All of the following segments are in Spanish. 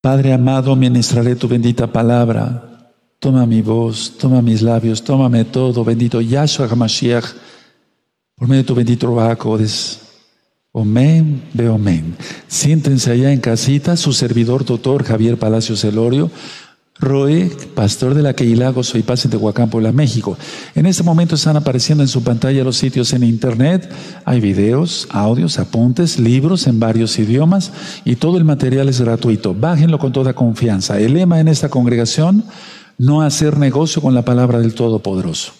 Padre amado, ministraré tu bendita palabra. Toma mi voz, toma mis labios, tómame todo, bendito Yahshua HaMashiach, por medio de tu bendito Bacodes. Amén, veo amén. Siéntense allá en casita, su servidor, doctor Javier Palacios Elorio, Roe, pastor de la Queilago, soy paz en Tehuacán, México. En este momento están apareciendo en su pantalla los sitios en internet. Hay videos, audios, apuntes, libros en varios idiomas y todo el material es gratuito. Bájenlo con toda confianza. El lema en esta congregación, no hacer negocio con la palabra del Todopoderoso.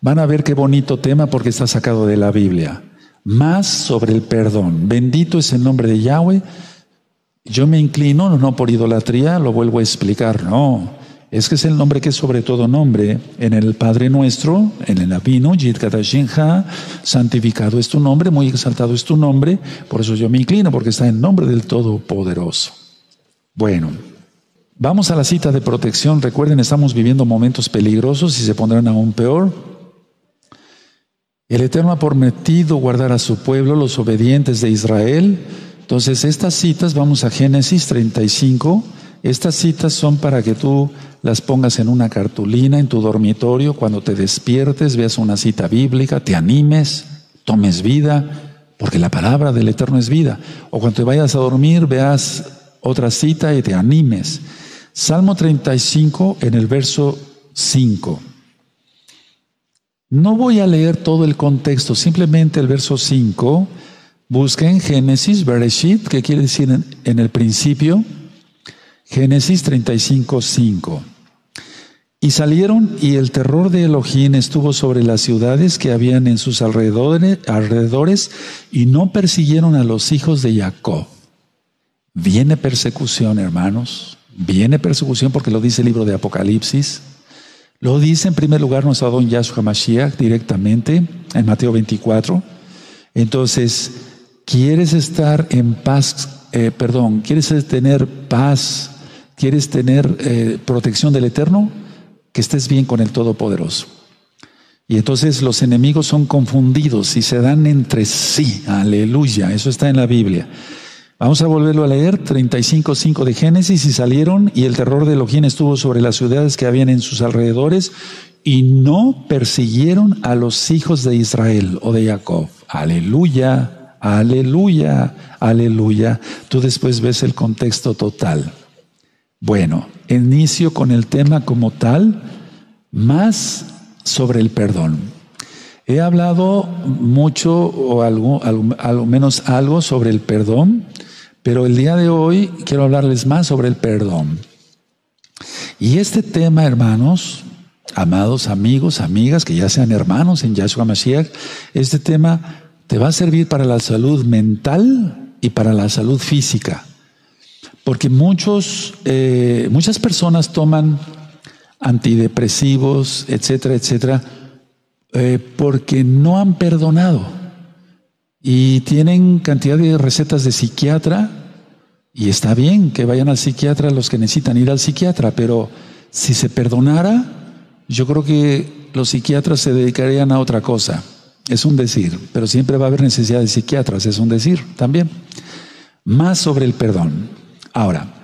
Van a ver qué bonito tema porque está sacado de la Biblia. Más sobre el perdón. Bendito es el nombre de Yahweh yo me inclino no por idolatría, lo vuelvo a explicar, no. Es que es el nombre que es sobre todo nombre. En el Padre Nuestro, en el Abino, Yid santificado es tu nombre, muy exaltado es tu nombre. Por eso yo me inclino, porque está en nombre del Todopoderoso. Bueno, vamos a la cita de protección. Recuerden, estamos viviendo momentos peligrosos y se pondrán aún peor. El Eterno ha prometido guardar a su pueblo, los obedientes de Israel entonces, estas citas, vamos a Génesis 35, estas citas son para que tú las pongas en una cartulina en tu dormitorio, cuando te despiertes, veas una cita bíblica, te animes, tomes vida, porque la palabra del Eterno es vida. O cuando te vayas a dormir, veas otra cita y te animes. Salmo 35 en el verso 5. No voy a leer todo el contexto, simplemente el verso 5 Busquen Génesis, Bereshit, que quiere decir en, el principio, Génesis 35, 5. Y salieron y el terror de Elohim estuvo sobre las ciudades que habían en sus alrededores, alrededores y no persiguieron a los hijos de Jacob. Viene persecución, hermanos. Viene persecución porque lo dice el libro de Apocalipsis. Lo dice en primer lugar nuestro don Yahshua Mashiach directamente en Mateo 24. Entonces, ¿Quieres estar en paz? Eh, perdón, ¿quieres tener paz? ¿Quieres tener eh, protección del Eterno? Que estés bien con el Todopoderoso. Y entonces los enemigos son confundidos y se dan entre sí. Aleluya. Eso está en la Biblia. Vamos a volverlo a leer, 35.5 de Génesis, y salieron, y el terror de Elohim estuvo sobre las ciudades que habían en sus alrededores, y no persiguieron a los hijos de Israel o de Jacob. Aleluya. Aleluya, aleluya. Tú después ves el contexto total. Bueno, inicio con el tema como tal, más sobre el perdón. He hablado mucho o algo, al menos algo sobre el perdón, pero el día de hoy quiero hablarles más sobre el perdón. Y este tema, hermanos, amados amigos, amigas, que ya sean hermanos en Yahshua Mashiach, este tema te va a servir para la salud mental y para la salud física. Porque muchos, eh, muchas personas toman antidepresivos, etcétera, etcétera, eh, porque no han perdonado. Y tienen cantidad de recetas de psiquiatra, y está bien que vayan al psiquiatra los que necesitan ir al psiquiatra, pero si se perdonara, yo creo que los psiquiatras se dedicarían a otra cosa. Es un decir, pero siempre va a haber necesidad de psiquiatras, es un decir también. Más sobre el perdón. Ahora,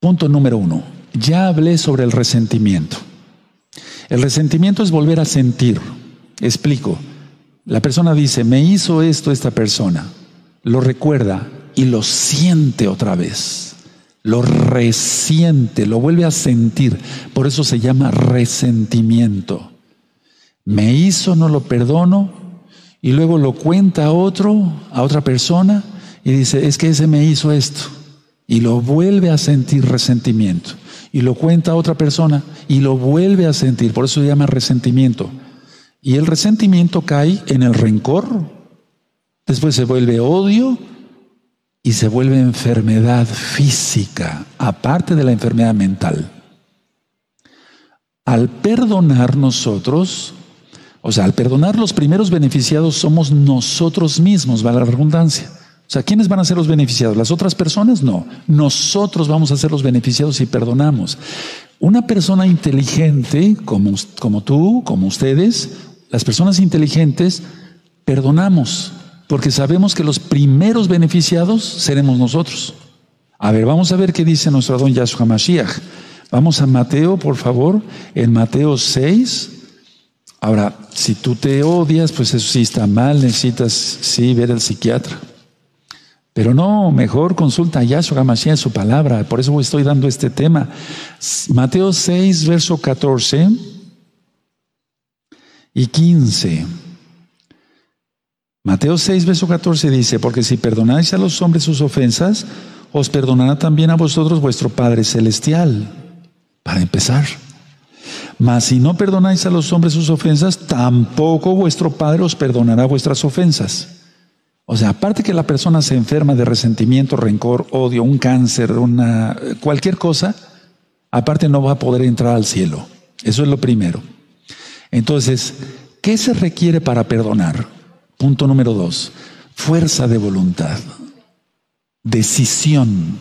punto número uno. Ya hablé sobre el resentimiento. El resentimiento es volver a sentir. Explico. La persona dice, me hizo esto esta persona. Lo recuerda y lo siente otra vez. Lo resiente, lo vuelve a sentir. Por eso se llama resentimiento me hizo, no lo perdono, y luego lo cuenta a otro, a otra persona, y dice, es que ese me hizo esto, y lo vuelve a sentir resentimiento, y lo cuenta a otra persona, y lo vuelve a sentir, por eso se llama resentimiento. Y el resentimiento cae en el rencor, después se vuelve odio, y se vuelve enfermedad física, aparte de la enfermedad mental. Al perdonar nosotros, o sea, al perdonar los primeros beneficiados somos nosotros mismos, va la redundancia. O sea, ¿quiénes van a ser los beneficiados? ¿Las otras personas? No. Nosotros vamos a ser los beneficiados si perdonamos. Una persona inteligente, como, como tú, como ustedes, las personas inteligentes, perdonamos, porque sabemos que los primeros beneficiados seremos nosotros. A ver, vamos a ver qué dice nuestro don Yahshua Mashiach. Vamos a Mateo, por favor, en Mateo 6. Ahora, si tú te odias, pues eso sí está mal, necesitas sí ver al psiquiatra. Pero no, mejor consulta a Yahshua Mashiach su palabra. Por eso estoy dando este tema. Mateo 6, verso 14 y 15. Mateo 6, verso 14 dice, porque si perdonáis a los hombres sus ofensas, os perdonará también a vosotros vuestro Padre Celestial. Para empezar. Mas si no perdonáis a los hombres sus ofensas, tampoco vuestro Padre os perdonará vuestras ofensas. O sea, aparte que la persona se enferma de resentimiento, rencor, odio, un cáncer, una cualquier cosa, aparte no va a poder entrar al cielo. Eso es lo primero. Entonces, ¿qué se requiere para perdonar? Punto número dos, fuerza de voluntad, decisión.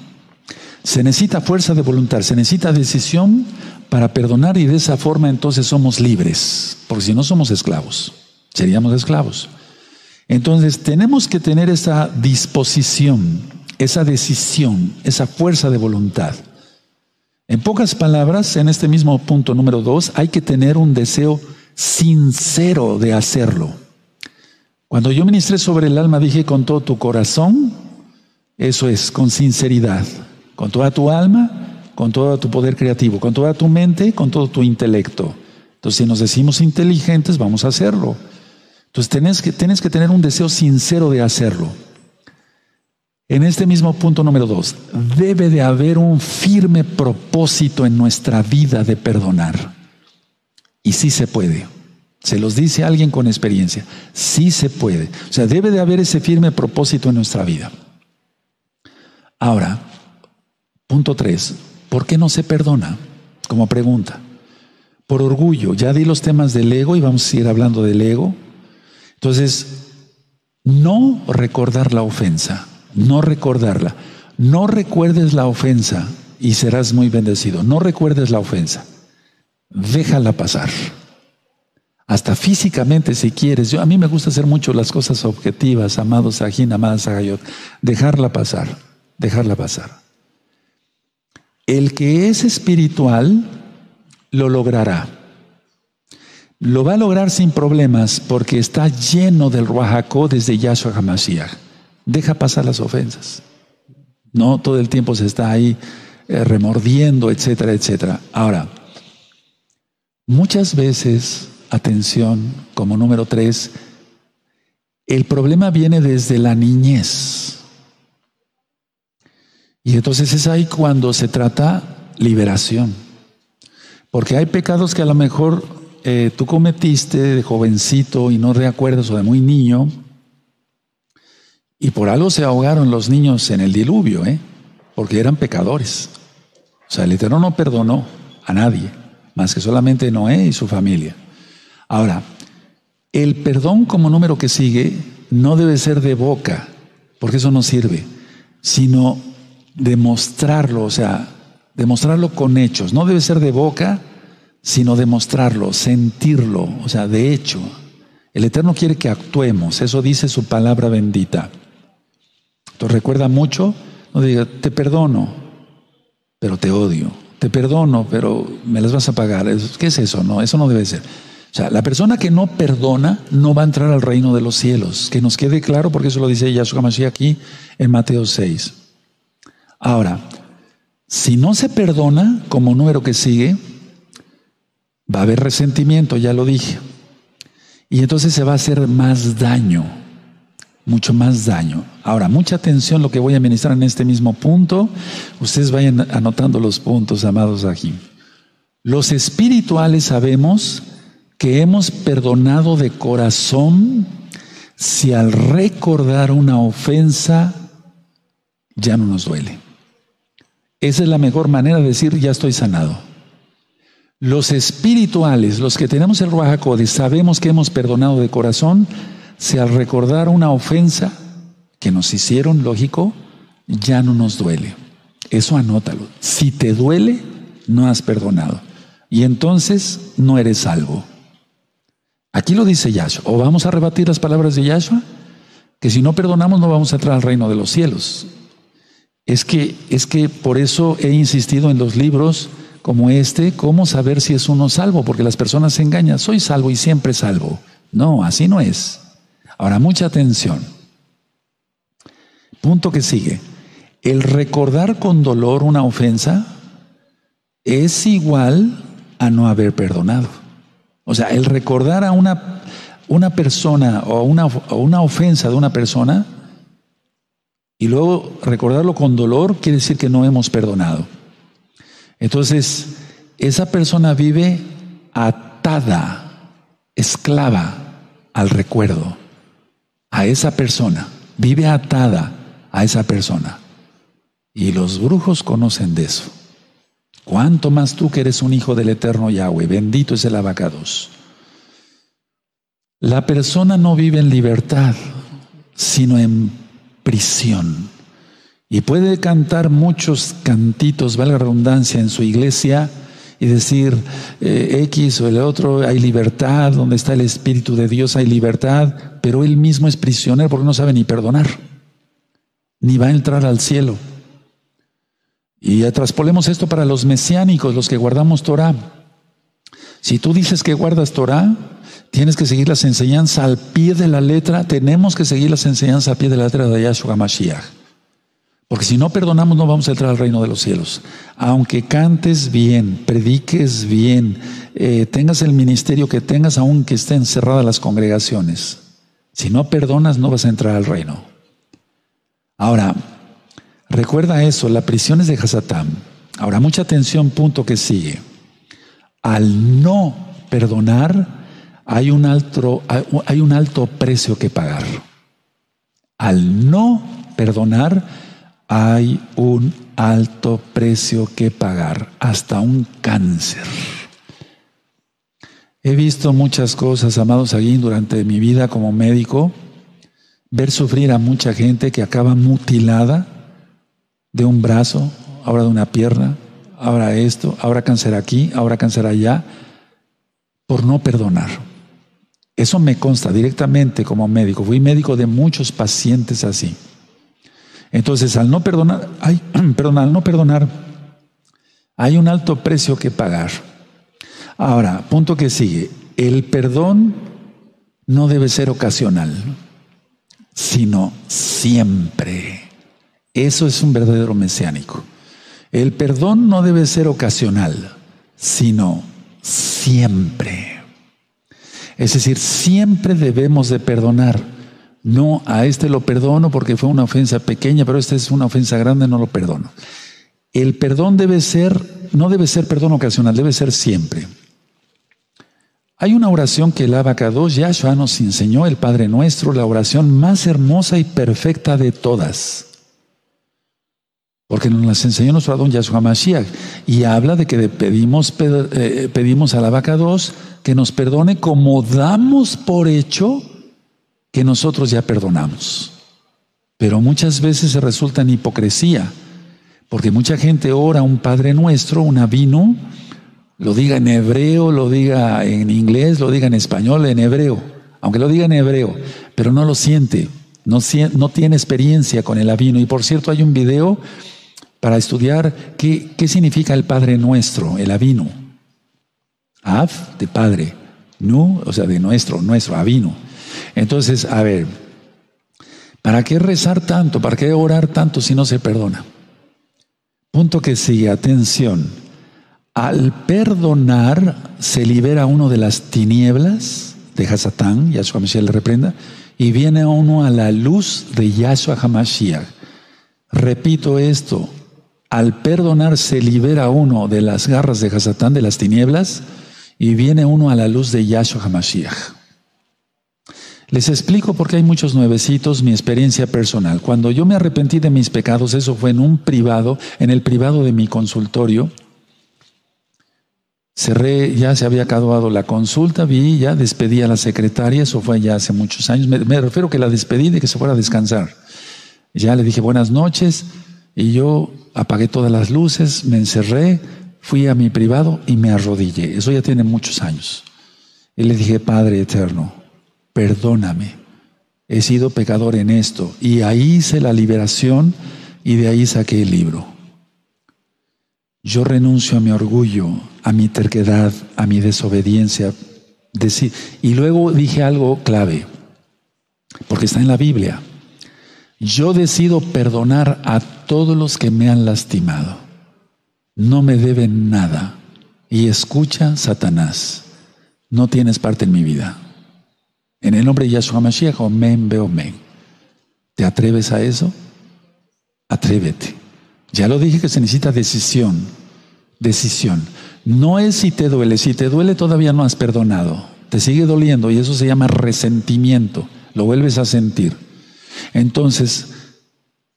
Se necesita fuerza de voluntad, se necesita decisión para perdonar y de esa forma entonces somos libres, porque si no somos esclavos, seríamos esclavos. Entonces tenemos que tener esa disposición, esa decisión, esa fuerza de voluntad. En pocas palabras, en este mismo punto número dos, hay que tener un deseo sincero de hacerlo. Cuando yo ministré sobre el alma, dije con todo tu corazón, eso es, con sinceridad, con toda tu alma, con todo tu poder creativo, con toda tu mente, con todo tu intelecto. Entonces, si nos decimos inteligentes, vamos a hacerlo. Entonces tienes que, tienes que tener un deseo sincero de hacerlo. En este mismo punto número dos, debe de haber un firme propósito en nuestra vida de perdonar. Y sí se puede. Se los dice alguien con experiencia. Sí se puede. O sea, debe de haber ese firme propósito en nuestra vida. Ahora, punto tres, ¿por qué no se perdona? Como pregunta. Por orgullo. Ya di los temas del ego y vamos a ir hablando del ego. Entonces, no recordar la ofensa, no recordarla. No recuerdes la ofensa y serás muy bendecido. No recuerdes la ofensa. Déjala pasar. Hasta físicamente si quieres. Yo, a mí me gusta hacer mucho las cosas objetivas, amados Sajín, amadas Agayot. Dejarla pasar, dejarla pasar. El que es espiritual lo logrará. Lo va a lograr sin problemas porque está lleno del Ruajacó desde Yahshua HaMashiach. Deja pasar las ofensas. No todo el tiempo se está ahí eh, remordiendo, etcétera, etcétera. Ahora, muchas veces, atención, como número tres, el problema viene desde la niñez. Y entonces es ahí cuando se trata liberación. Porque hay pecados que a lo mejor eh, tú cometiste de jovencito y no de acuerdas o de muy niño, y por algo se ahogaron los niños en el diluvio, ¿eh? porque eran pecadores. O sea, el Eterno no perdonó a nadie, más que solamente Noé y su familia. Ahora, el perdón como número que sigue no debe ser de boca, porque eso no sirve, sino demostrarlo, o sea, demostrarlo con hechos. No debe ser de boca, sino demostrarlo, sentirlo, o sea, de hecho. El Eterno quiere que actuemos, eso dice su palabra bendita. Entonces recuerda mucho, no diga, te perdono, pero te odio. Te perdono, pero me las vas a pagar. ¿Qué es eso? No, eso no debe ser. O sea, la persona que no perdona no va a entrar al reino de los cielos. Que nos quede claro, porque eso lo dice Yahshua Mashiach aquí en Mateo 6. Ahora, si no se perdona, como número que sigue, Va a haber resentimiento, ya lo dije. Y entonces se va a hacer más daño, mucho más daño. Ahora, mucha atención lo que voy a ministrar en este mismo punto. Ustedes vayan anotando los puntos, amados aquí. Los espirituales sabemos que hemos perdonado de corazón si al recordar una ofensa ya no nos duele. Esa es la mejor manera de decir ya estoy sanado. Los espirituales, los que tenemos el Ruajacodes, sabemos que hemos perdonado de corazón, si al recordar una ofensa que nos hicieron, lógico, ya no nos duele. Eso anótalo. Si te duele, no has perdonado. Y entonces no eres salvo. Aquí lo dice Yahshua. O vamos a rebatir las palabras de Yahshua, que si no perdonamos no vamos a entrar al reino de los cielos. Es que, es que por eso he insistido en los libros como este, cómo saber si es uno salvo, porque las personas se engañan, soy salvo y siempre salvo. No, así no es. Ahora, mucha atención. Punto que sigue. El recordar con dolor una ofensa es igual a no haber perdonado. O sea, el recordar a una, una persona o una, una ofensa de una persona y luego recordarlo con dolor quiere decir que no hemos perdonado. Entonces, esa persona vive atada, esclava al recuerdo, a esa persona, vive atada a esa persona. Y los brujos conocen de eso. ¿Cuánto más tú que eres un hijo del eterno Yahweh? Bendito es el abacados. La persona no vive en libertad, sino en prisión. Y puede cantar muchos cantitos, valga redundancia, en su iglesia y decir eh, X o el otro, hay libertad, donde está el Espíritu de Dios hay libertad, pero él mismo es prisionero porque no sabe ni perdonar, ni va a entrar al cielo. Y traspolemos esto para los mesiánicos, los que guardamos Torah. Si tú dices que guardas Torah, tienes que seguir las enseñanzas al pie de la letra, tenemos que seguir las enseñanzas al pie de la letra de Yahshua Mashiach. Porque si no perdonamos no vamos a entrar al reino de los cielos. Aunque cantes bien, prediques bien, eh, tengas el ministerio que tengas, aunque estén cerradas las congregaciones. Si no perdonas no vas a entrar al reino. Ahora, Recuerda eso, la prisión es de Hasatán. Ahora, mucha atención, punto que sigue. Al no perdonar, hay un alto, hay un alto precio que pagar. Al no perdonar, hay un alto precio que pagar, hasta un cáncer. He visto muchas cosas, amados aquí, durante mi vida como médico, ver sufrir a mucha gente que acaba mutilada de un brazo, ahora de una pierna, ahora esto, ahora cáncer aquí, ahora cáncer allá, por no perdonar. Eso me consta directamente como médico. Fui médico de muchos pacientes así. Entonces, al no perdonar, perdón, al no perdonar, hay un alto precio que pagar. Ahora, punto que sigue. El perdón no debe ser ocasional, sino siempre. Eso es un verdadero mesiánico. El perdón no debe ser ocasional, sino siempre. Es decir, siempre debemos de perdonar. No, a este lo perdono porque fue una ofensa pequeña, pero esta es una ofensa grande, no lo perdono. El perdón debe ser, no debe ser perdón ocasional, debe ser siempre. Hay una oración que el Abacados Yahshua nos enseñó, el Padre Nuestro, la oración más hermosa y perfecta de todas. Porque nos las enseñó nuestro Adón Yahshua Mashiach. Y habla de que pedimos, eh, pedimos a la vaca 2 que nos perdone como damos por hecho que nosotros ya perdonamos. Pero muchas veces se resulta en hipocresía. Porque mucha gente ora un Padre Nuestro, un avino, lo diga en hebreo, lo diga en inglés, lo diga en español, en hebreo. Aunque lo diga en hebreo, pero no lo siente. No, no tiene experiencia con el avino. Y por cierto, hay un video para estudiar qué, qué significa el Padre Nuestro, el Avino. Av, de Padre. Nu, o sea, de nuestro, nuestro, Avino. Entonces, a ver, ¿para qué rezar tanto? ¿Para qué orar tanto si no se perdona? Punto que sigue, atención. Al perdonar se libera uno de las tinieblas de Hasatán, Yahshua Mashiach le reprenda, y viene uno a la luz de Yahshua Hamashiach. Repito esto, al perdonar se libera uno de las garras de Hasatán, de las tinieblas, y viene uno a la luz de Yahshua HaMashiach. Les explico porque hay muchos nuevecitos mi experiencia personal. Cuando yo me arrepentí de mis pecados, eso fue en un privado, en el privado de mi consultorio. Cerré, ya se había acabado la consulta, vi, ya despedí a la secretaria, eso fue ya hace muchos años. Me, me refiero que la despedí de que se fuera a descansar. Ya le dije buenas noches y yo apagué todas las luces, me encerré, fui a mi privado y me arrodillé. Eso ya tiene muchos años. Y le dije, Padre eterno, perdóname, he sido pecador en esto. Y ahí hice la liberación Y de ahí saqué el libro. Yo renuncio a mi orgullo, a mi terquedad, a mi desobediencia. Y luego dije algo clave, porque está en la Biblia. Yo decido perdonar a todos los que me han lastimado. No me deben nada. Y escucha, Satanás, no tienes parte en mi vida. En el nombre de Yahshua Mashiach, omen, men. ¿Te atreves a eso? Atrévete. Ya lo dije que se necesita decisión. Decisión. No es si te duele. Si te duele todavía no has perdonado. Te sigue doliendo y eso se llama resentimiento. Lo vuelves a sentir. Entonces,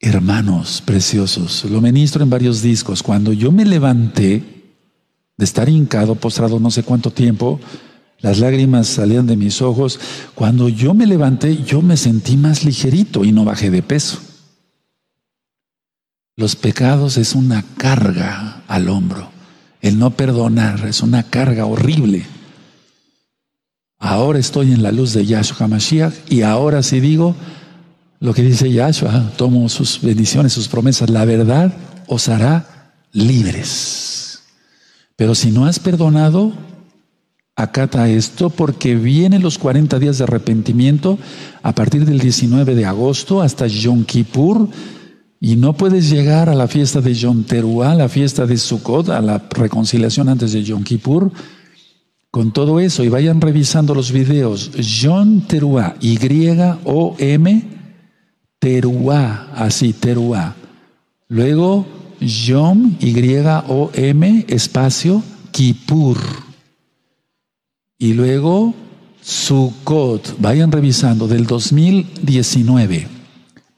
hermanos preciosos, lo ministro en varios discos. Cuando yo me levanté de estar hincado, postrado no sé cuánto tiempo, las lágrimas salían de mis ojos. Cuando yo me levanté, yo me sentí más ligerito y no bajé de peso. Los pecados es una carga al hombro. El no perdonar es una carga horrible. Ahora estoy en la luz de Yahshua HaMashiach y ahora sí digo lo que dice Yahshua, tomo sus bendiciones, sus promesas. La verdad os hará libres. Pero si no has perdonado, acata esto porque vienen los 40 días de arrepentimiento a partir del 19 de agosto hasta Yom Kippur y no puedes llegar a la fiesta de Yom Teruah, la fiesta de Sukkot, a la reconciliación antes de Yom Kippur, con todo eso y vayan revisando los videos. Yom Teruah, Y-O-M, Teruah, así, Teruah. Luego Yom, Y-O-M, espacio, Kippur. Y luego Sukkot, vayan revisando del 2019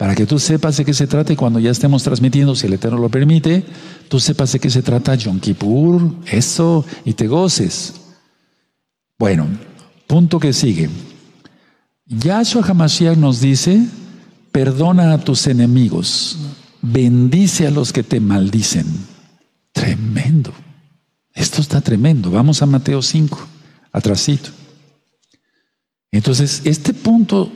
para que tú sepas de qué se trata y cuando ya estemos transmitiendo, si el Eterno lo permite, tú sepas de qué se trata Yom Kippur, eso, y te goces. Bueno, punto que sigue. Yahshua HaMashiach nos dice, perdona a tus enemigos, bendice a los que te maldicen. Tremendo. Esto está tremendo. Vamos a Mateo 5, atrasito. Entonces, este punto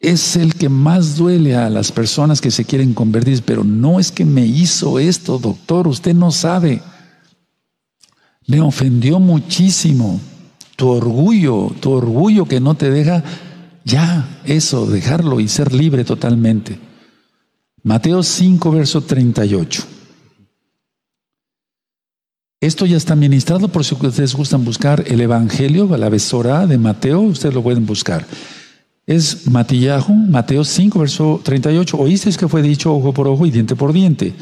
es el que más duele a las personas que se quieren convertir, pero no es que me hizo esto, doctor, usted no sabe. Me ofendió muchísimo tu orgullo, tu orgullo que no te deja ya eso, dejarlo y ser libre totalmente. Mateo 5, verso 38. Esto ya está ministrado por si ustedes gustan buscar el Evangelio, la besora de Mateo, ustedes lo pueden buscar es Matillahu, Mateo 5, verso 38. Oísteis que fue dicho ojo por ojo y diente por diente.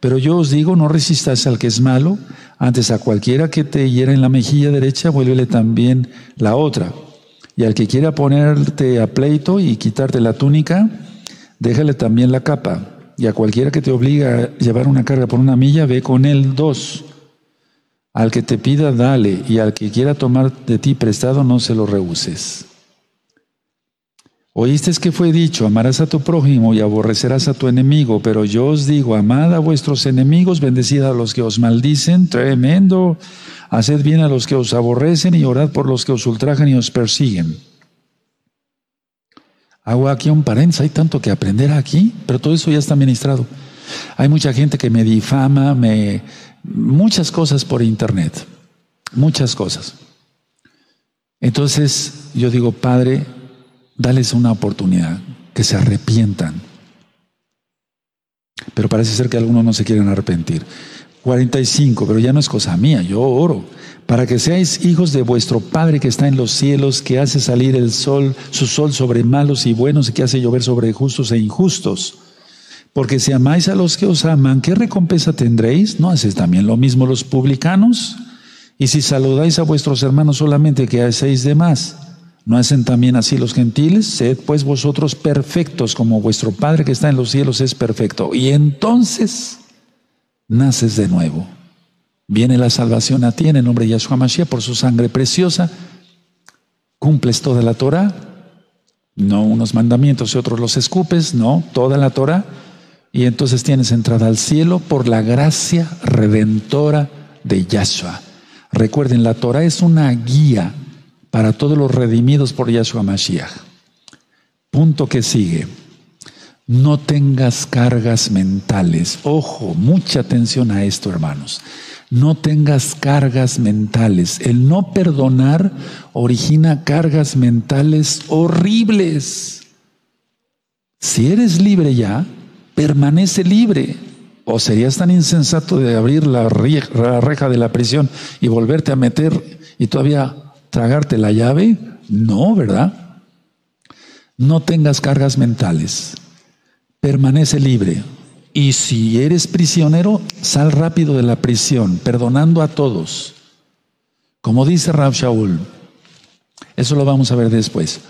Pero yo os digo, no resistáis al que es malo, antes a cualquiera que te hiera en la mejilla derecha, vuélvele también la otra. Y al que quiera ponerte a pleito y quitarte la túnica, déjale también la capa. Y a cualquiera que te obliga a llevar una carga por una milla, ve con él dos. Al que te pida, dale, y al que quiera tomar de ti prestado, no se lo rehuses. Oíste que fue dicho, amarás a tu prójimo y aborrecerás a tu enemigo, pero yo os digo, amad a vuestros enemigos, bendecid a los que os maldicen, tremendo, haced bien a los que os aborrecen y orad por los que os ultrajan y os persiguen. Hago aquí un paréntesis, hay tanto que aprender aquí, pero todo eso ya está ministrado. Hay mucha gente que me difama, me, muchas cosas por internet, muchas cosas. Entonces yo digo, Padre, Dales una oportunidad, que se arrepientan. Pero parece ser que algunos no se quieren arrepentir. 45, pero ya no es cosa mía, yo oro. Para que seáis hijos de vuestro Padre que está en los cielos, que hace salir el sol, su sol sobre malos y buenos y que hace llover sobre justos e injustos. Porque si amáis a los que os aman, ¿qué recompensa tendréis? ¿No hacéis también lo mismo los publicanos? Y si saludáis a vuestros hermanos solamente, ¿qué hacéis de más? ¿No hacen también así los gentiles? Sed pues vosotros perfectos como vuestro Padre que está en los cielos es perfecto. Y entonces naces de nuevo. Viene la salvación a ti en el nombre de Yahshua Mashiach por su sangre preciosa. Cumples toda la Torah, no unos mandamientos y otros los escupes, no, toda la Torah. Y entonces tienes entrada al cielo por la gracia redentora de Yahshua. Recuerden, la Torah es una guía para todos los redimidos por Yahshua Mashiach. Punto que sigue. No tengas cargas mentales. Ojo, mucha atención a esto, hermanos. No tengas cargas mentales. El no perdonar origina cargas mentales horribles. Si eres libre ya, permanece libre. ¿O serías tan insensato de abrir la reja de la prisión y volverte a meter y todavía tragarte la llave? No, ¿verdad? No tengas cargas mentales. Permanece libre. Y si eres prisionero, sal rápido de la prisión, perdonando a todos. Como dice Rab Shaul, eso lo vamos a ver después.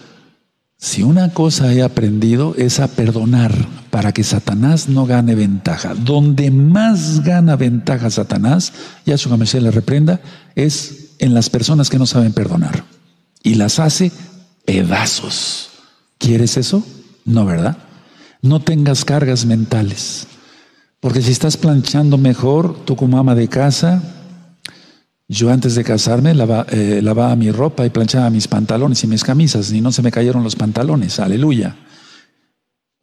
Si una cosa he aprendido es a perdonar para que Satanás no gane ventaja. Donde más gana ventaja Satanás, ya su se le reprenda, es en las personas que no saben perdonar. Y las hace pedazos. ¿Quieres eso? No, ¿verdad? No tengas cargas mentales. Porque si estás planchando mejor, tú como ama de casa, yo antes de casarme eh, lavaba mi ropa y planchaba mis pantalones y mis camisas y no se me cayeron los pantalones. Aleluya.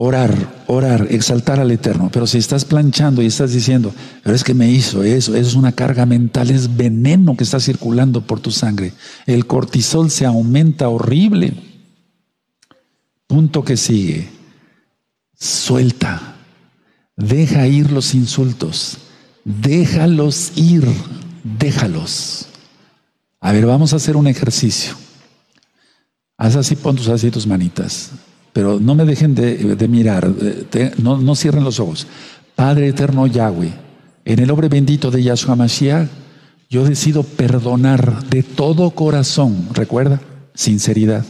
Orar, orar, exaltar al Eterno. Pero si estás planchando y estás diciendo, pero es que me hizo eso, eso es una carga mental, es veneno que está circulando por tu sangre. El cortisol se aumenta horrible. Punto que sigue. Suelta. Deja ir los insultos. Déjalos ir déjalos. A ver, vamos a hacer un ejercicio. Haz así, pon tus así tus manitas. Pero no me dejen de, mirar, no, no, cierren los ojos. Padre eterno Yahweh, en el nombre bendito de Yahshua Mashiach, yo decido perdonar de todo corazón, recuerda, sinceridad.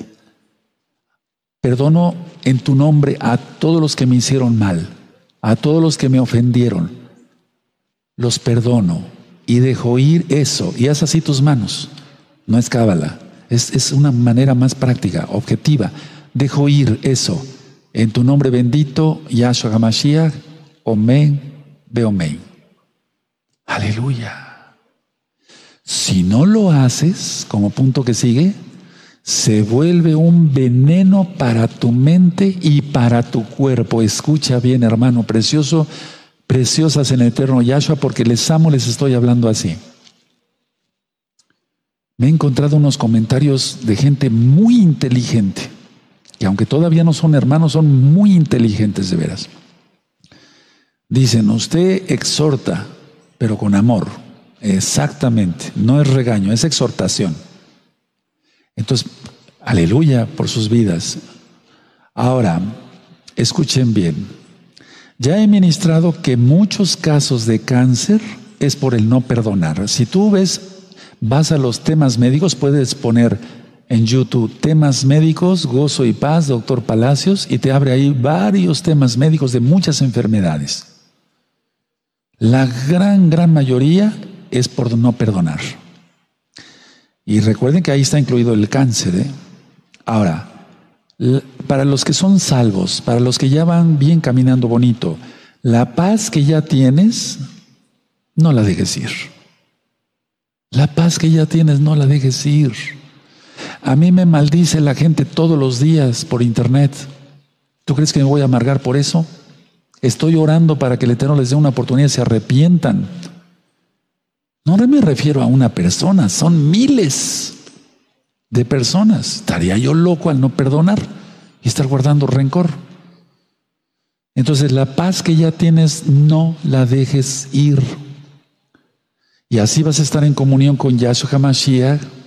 Perdono en tu nombre a todos los que me hicieron mal, a todos los que me ofendieron. Los perdono y dejo ir eso y haz así tus manos. No es cábala, es, una manera más práctica, objetiva. Dejo ir eso. En tu nombre bendito, Yahshua HaMashiach, Omen, Beomen. Aleluya. Si no lo haces, como punto que sigue, se vuelve un veneno para tu mente y para tu cuerpo. Escucha bien, hermano precioso, preciosas en el eterno Yahshua, porque les amo, les estoy hablando así. Me he encontrado unos comentarios de gente muy inteligente, que aunque todavía no son hermanos, son muy inteligentes de veras. Dicen, usted exhorta, pero con amor. Exactamente, no es regaño, es exhortación. Entonces, aleluya por sus vidas. Ahora, escuchen bien. Ya he ministrado que muchos casos de cáncer es por el no perdonar. Si tú ves, vas a los temas médicos, puedes poner en YouTube temas médicos, gozo y paz, doctor Palacios, y te abre ahí varios temas médicos de muchas enfermedades. La gran, gran mayoría es por no perdonar. Y recuerden que ahí está incluido el cáncer. ¿eh? Ahora, para los que son salvos, para los que ya van bien caminando bonito, la paz que ya tienes, no la dejes ir. La paz que ya tienes, no la dejes ir. A mí me maldice la gente todos los días por internet. ¿Tú crees que me voy a amargar por eso? Estoy orando para que el Eterno les dé una oportunidad y se arrepientan. No me refiero a una persona, son miles de personas. Estaría yo loco al no perdonar y estar guardando rencor. Entonces la paz que ya tienes no la dejes ir. Y así vas a estar en comunión con Yahshua HaMashiach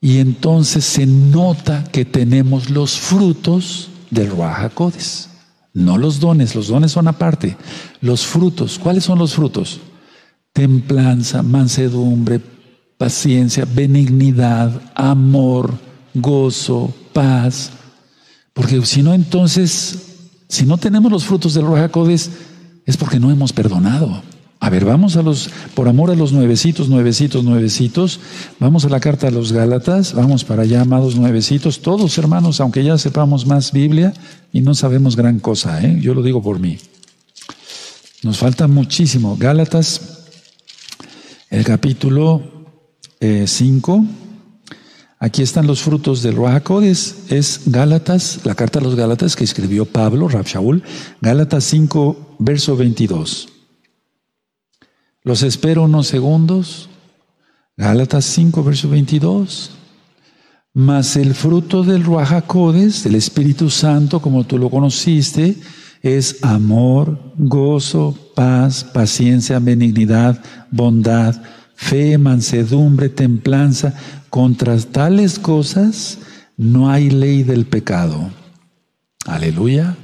y entonces se nota que tenemos los frutos del Ruach No los dones, los dones son aparte. Los frutos, ¿cuáles son los frutos? Templanza, mansedumbre, paciencia, benignidad, amor, gozo, paz. Porque si no, entonces, si no tenemos los frutos del Ruach es porque no hemos perdonado. A ver, vamos a los, por amor a los nuevecitos, nuevecitos, nuevecitos, vamos a la carta a los Gálatas, vamos para allá, amados nuevecitos, todos hermanos, aunque ya sepamos más Biblia y no sabemos gran cosa, ¿eh? yo lo digo por mí. Nos falta muchísimo. Gálatas, el capítulo 5. Eh, Aquí están los frutos del Ruajacodes. Es Gálatas, la carta a los Gálatas que escribió Pablo, Rab Shaul, Gálatas 5, verso 22. Los espero unos segundos. Gálatas 5, verso 22. Mas el fruto del Ruajacodes, del Espíritu Santo, como tú lo conociste, es amor, gozo, paz, paciencia, benignidad, bondad, fe, mansedumbre, templanza. Contra tales cosas no hay ley del pecado. Aleluya.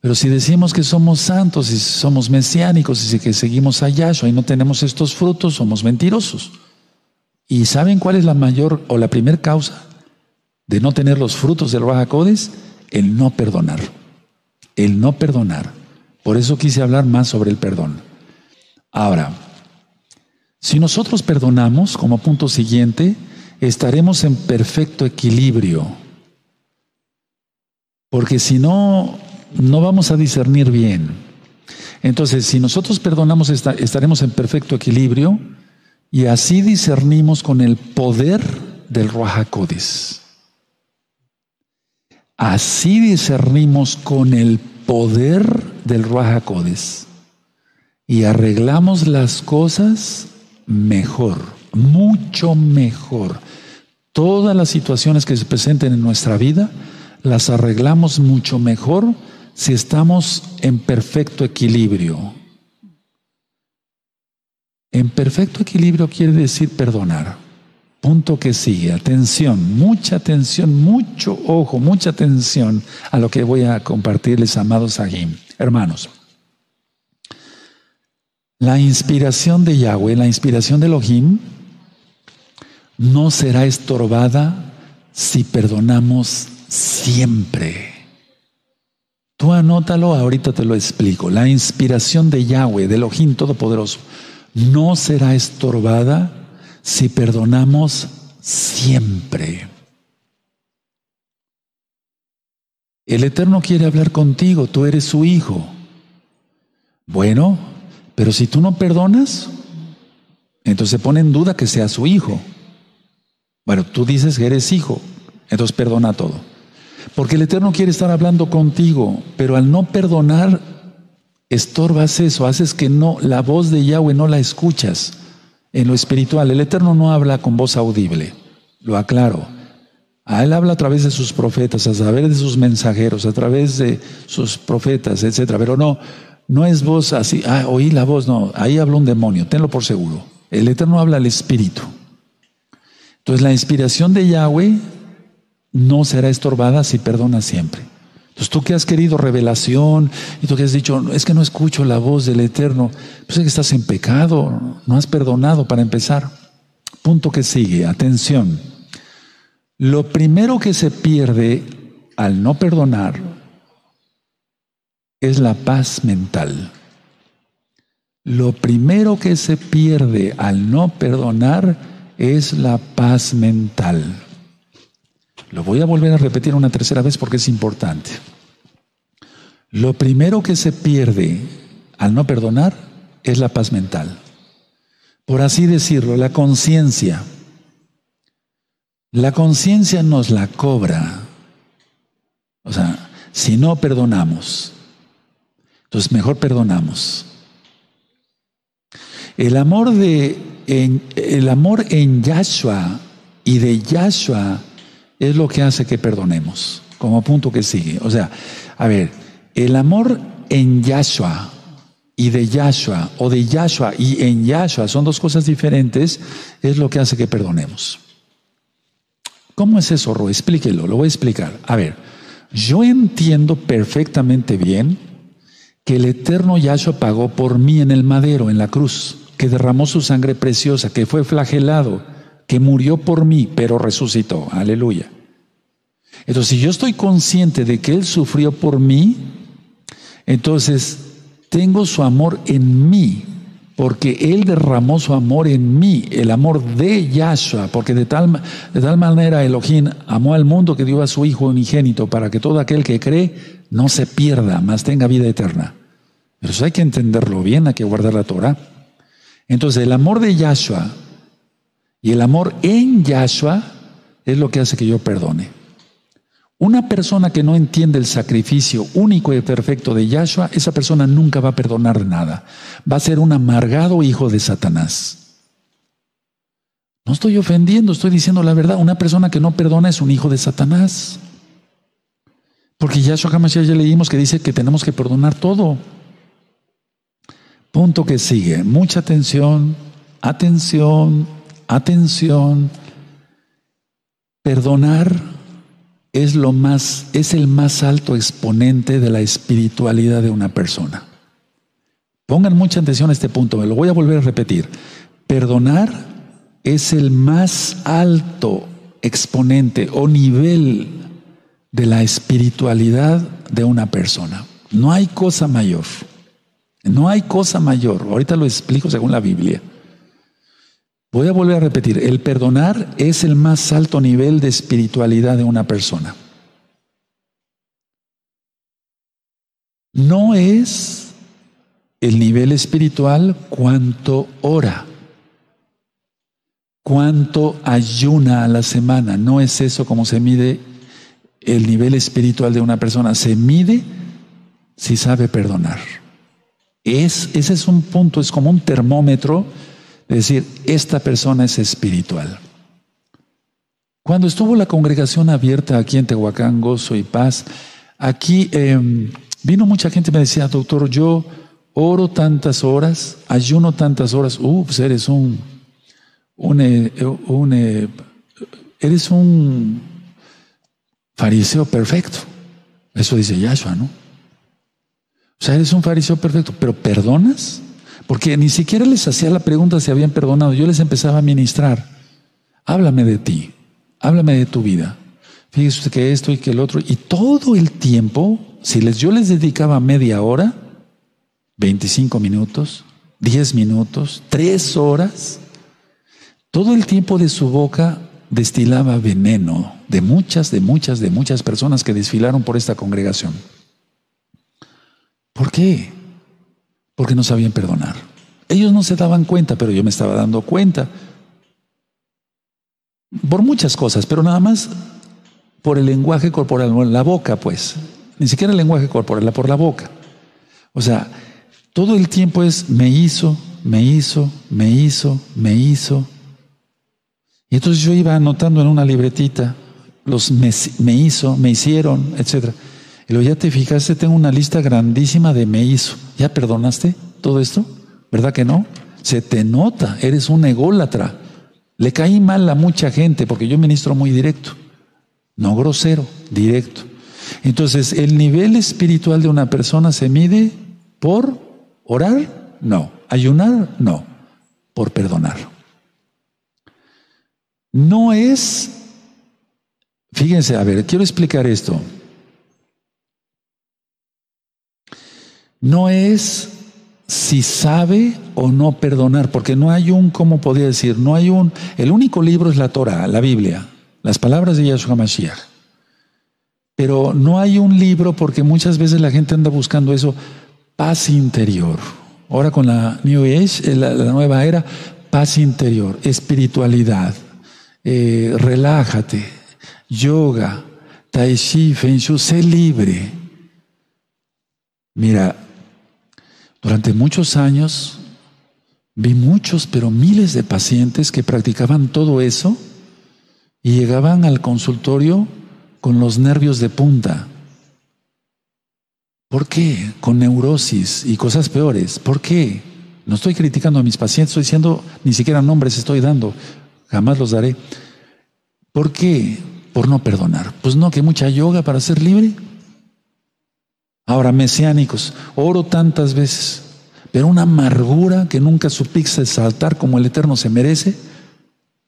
Pero si decimos que somos santos y somos mesiánicos y que seguimos a Yahshua y no tenemos estos frutos, somos mentirosos. ¿Y saben cuál es la mayor o la primera causa de no tener los frutos del Rahakodes? El no perdonar. El no perdonar. Por eso quise hablar más sobre el perdón. Ahora, si nosotros perdonamos, como punto siguiente, estaremos en perfecto equilibrio. Porque si no, no vamos a discernir bien. Entonces, si nosotros perdonamos, estaremos en perfecto equilibrio y así discernimos con el poder del Ruajacodes. Así discernimos con el poder del Ruajacodes y arreglamos las cosas mejor, mucho mejor. Todas las situaciones que se presenten en nuestra vida las arreglamos mucho mejor si estamos en perfecto equilibrio. En perfecto equilibrio quiere decir perdonar. Punto que sigue. Atención, mucha atención, mucho ojo, mucha atención a lo que voy a compartirles, amados aquí. Hermanos, la inspiración de Yahweh, la inspiración de Elohim, no será estorbada si perdonamos siempre. Tú anótalo, ahorita te lo explico. La inspiración de Yahweh, de Elohim Todopoderoso, no será estorbada si perdonamos siempre. El Eterno quiere hablar contigo, tú eres su hijo. Bueno, pero si tú no perdonas, entonces se pone en duda que sea su hijo. Bueno, tú dices que eres hijo, entonces perdona todo. Porque el Eterno quiere estar hablando contigo, pero al no perdonar, estorbas eso, haces que no, la voz de Yahweh no la escuchas en lo espiritual. El Eterno no habla con voz audible, lo aclaro. A Él habla a través de sus profetas, a través de sus mensajeros, a través de sus profetas, etc. Pero no, no es voz así, ah, oí la voz, no, ahí habla un demonio, tenlo por seguro. El Eterno habla al Espíritu. Entonces la inspiración de Yahweh no será estorbada si perdona siempre. Entonces tú que has querido revelación y tú que has dicho, es que no escucho la voz del Eterno, pues es que estás en pecado, no has perdonado para empezar. Punto que sigue, atención. Lo primero que se pierde al no perdonar es la paz mental. Lo primero que se pierde al no perdonar es la paz mental. Lo voy a volver a repetir una tercera vez porque es importante. Lo primero que se pierde al no perdonar es la paz mental. Por así decirlo, la conciencia. La conciencia nos la cobra. O sea, si no perdonamos, entonces mejor perdonamos. El amor de en, el amor en Yahshua y de Yahshua es lo que hace que perdonemos, como punto que sigue. O sea, a ver, el amor en Yahshua y de Yahshua, o de Yahshua y en Yahshua, son dos cosas diferentes, es lo que hace que perdonemos. ¿Cómo es eso, Ro? Explíquelo, lo voy a explicar. A ver, yo entiendo perfectamente bien que el eterno Yahshua pagó por mí en el madero, en la cruz, que derramó su sangre preciosa, que fue flagelado, que murió por mí, pero resucitó. Aleluya. Entonces, si yo estoy consciente de que Él sufrió por mí, entonces tengo su amor en mí, porque Él derramó su amor en mí, el amor de Yahshua, porque de tal, de tal manera Elohim amó al mundo que dio a su Hijo unigénito para que todo aquel que cree no se pierda, mas tenga vida eterna. Pero eso hay que entenderlo bien, hay que guardar la Torah. Entonces, el amor de Yahshua y el amor en Yahshua es lo que hace que yo perdone. Una persona que no entiende el sacrificio único y perfecto de Yahshua, esa persona nunca va a perdonar nada. Va a ser un amargado hijo de Satanás. No estoy ofendiendo, estoy diciendo la verdad. Una persona que no perdona es un hijo de Satanás. Porque Yahshua Hamashiach ya leímos que dice que tenemos que perdonar todo. Punto que sigue. Mucha atención, atención, atención. Perdonar es lo más, es el más alto exponente de la espiritualidad de una persona. Pongan mucha atención a este punto, me lo voy a volver a repetir. Perdonar es el más alto exponente o nivel de la espiritualidad de una persona. No hay cosa mayor. No hay cosa mayor. Ahorita lo explico según la Biblia. Voy a volver a repetir, el perdonar es el más alto nivel de espiritualidad de una persona. No es el nivel espiritual cuanto ora, cuánto ayuna a la semana. No es eso como se mide el nivel espiritual de una persona se mide si sabe perdonar. Es, ese es un punto, es como un termómetro de decir, esta persona es espiritual. Cuando estuvo la congregación abierta aquí en Tehuacán, Gozo y Paz, aquí em, vino mucha gente y me decía, doctor, yo oro tantas horas, ayuno tantas horas, uh, pues eres un, un, eh, un eh, eres un fariseo perfecto. Eso dice Yahshua, ¿no? O sea, eres un fariseo perfecto, pero ¿perdonas? Porque ni siquiera les hacía la pregunta si habían perdonado. Yo les empezaba a ministrar. Háblame de ti, háblame de tu vida. Fíjese que esto y que el otro. Y todo el tiempo, si les, yo les dedicaba media hora, 25 minutos, 10 minutos, 3 horas, todo el tiempo de su boca destilaba veneno de muchas, de muchas, de muchas personas que desfilaron por esta congregación. ¿Por qué? Porque no sabían perdonar. Ellos no se daban cuenta, pero yo me estaba dando cuenta. Por muchas cosas, pero nada más por el lenguaje corporal, la boca, pues. Ni siquiera el lenguaje corporal, por la boca. O sea, todo el tiempo es me hizo, me hizo, me hizo, me hizo, y entonces yo iba anotando en una libretita los me, hizo, me hicieron, etc. Y luego ya te fijaste, tengo una lista grandísima de me hizo. ¿Ya perdonaste todo esto? ¿Verdad que no? Se te nota, eres un ególatra. Le caí mal a mucha gente porque yo ministro muy directo, no grosero, directo. Entonces, el nivel espiritual de una persona se mide por orar, no. Ayunar, no. Por perdonar. No es, fíjense, a ver, quiero explicar esto. No es si sabe o no perdonar, porque no hay un, ¿cómo podría decir? No hay un, el único libro es la Torah, la Biblia, las palabras de Yahshua Mashiach. Pero no hay un libro porque muchas veces la gente anda buscando eso, paz interior. Ahora con la New Age, la nueva era, paz interior, espiritualidad. Eh, relájate, yoga, tai chi, feng shui, sé libre. Mira, durante muchos años vi muchos, pero miles de pacientes que practicaban todo eso y llegaban al consultorio con los nervios de punta. ¿Por qué? Con neurosis y cosas peores. ¿Por qué? No estoy criticando a mis pacientes, estoy diciendo, ni siquiera nombres estoy dando jamás los daré. ¿Por qué? Por no perdonar. Pues no, que mucha yoga para ser libre. Ahora, mesiánicos, oro tantas veces, pero una amargura que nunca supiste saltar como el Eterno se merece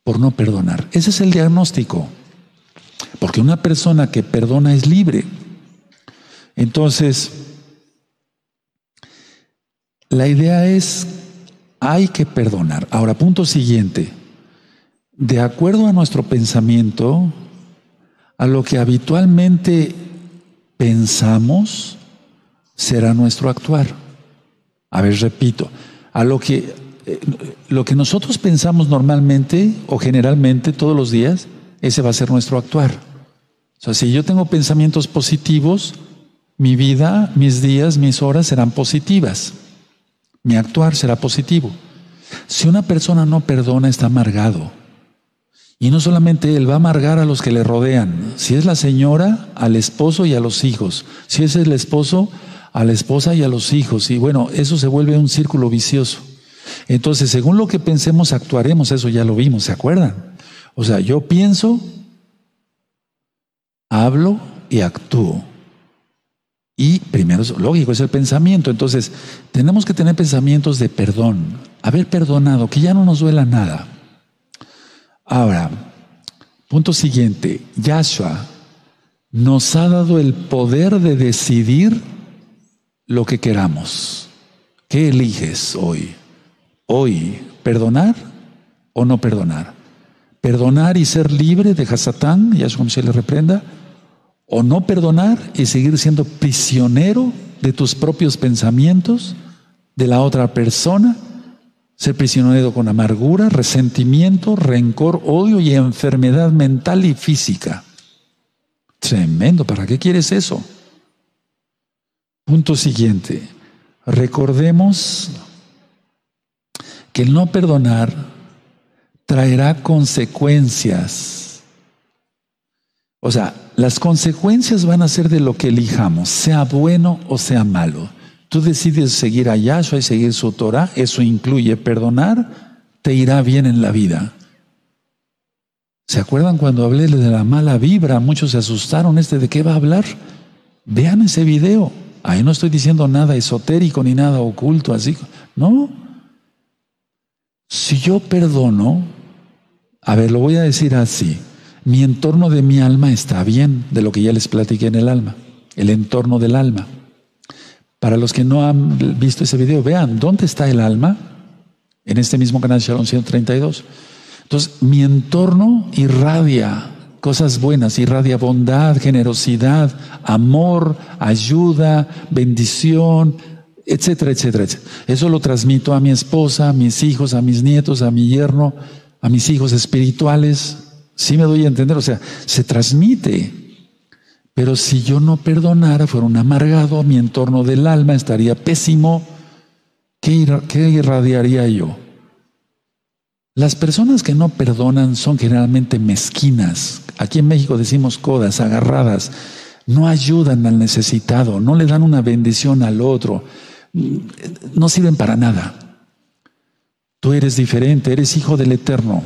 por no perdonar. Ese es el diagnóstico. Porque una persona que perdona es libre. Entonces, la idea es, hay que perdonar. Ahora, punto siguiente de acuerdo a nuestro pensamiento, a lo que habitualmente pensamos, será nuestro actuar. A ver, repito, a lo que, eh, lo que nosotros pensamos normalmente o generalmente todos los días, ese va a ser nuestro actuar. O sea, si yo tengo pensamientos positivos, mi vida, mis días, mis horas serán positivas. Mi actuar será positivo. Si una persona no perdona, está amargado. Y no solamente él, va a amargar a los que le rodean. Si es la señora, al esposo y a los hijos. Si es el esposo, a la esposa y a los hijos. Y bueno, eso se vuelve un círculo vicioso. Entonces, según lo que pensemos, actuaremos. Eso ya lo vimos, ¿se acuerdan? O sea, yo pienso, hablo y actúo. Y primero, lógico, es el pensamiento. Entonces, tenemos que tener pensamientos de perdón, haber perdonado, que ya no nos duela nada. Ahora, punto siguiente, Yahshua nos ha dado el poder de decidir lo que queramos. ¿Qué eliges hoy? Hoy, ¿perdonar o no perdonar? ¿Perdonar y ser libre de Hasatán, Yahshua se le reprenda? ¿O no perdonar y seguir siendo prisionero de tus propios pensamientos, de la otra persona? Ser prisionero con amargura, resentimiento, rencor, odio y enfermedad mental y física. Tremendo, ¿para qué quieres eso? Punto siguiente. Recordemos que el no perdonar traerá consecuencias. O sea, las consecuencias van a ser de lo que elijamos, sea bueno o sea malo. Tú decides seguir a Yahshua y seguir su Torah, eso incluye perdonar, te irá bien en la vida. ¿Se acuerdan cuando hablé de la mala vibra? Muchos se asustaron. ¿Este de qué va a hablar? Vean ese video. Ahí no estoy diciendo nada esotérico ni nada oculto así. No. Si yo perdono, a ver, lo voy a decir así. Mi entorno de mi alma está bien, de lo que ya les platiqué en el alma. El entorno del alma. Para los que no han visto ese video, vean, ¿dónde está el alma? En este mismo canal Shalom 132. Entonces, mi entorno irradia cosas buenas, irradia bondad, generosidad, amor, ayuda, bendición, etcétera, etcétera, etcétera. Eso lo transmito a mi esposa, a mis hijos, a mis nietos, a mi yerno, a mis hijos espirituales. Sí me doy a entender, o sea, se transmite. Pero si yo no perdonara, fuera un amargado, mi entorno del alma estaría pésimo. ¿Qué, qué irradiaría yo? Las personas que no perdonan son generalmente mezquinas. Aquí en México decimos codas, agarradas. No ayudan al necesitado, no le dan una bendición al otro. No sirven para nada. Tú eres diferente, eres hijo del Eterno.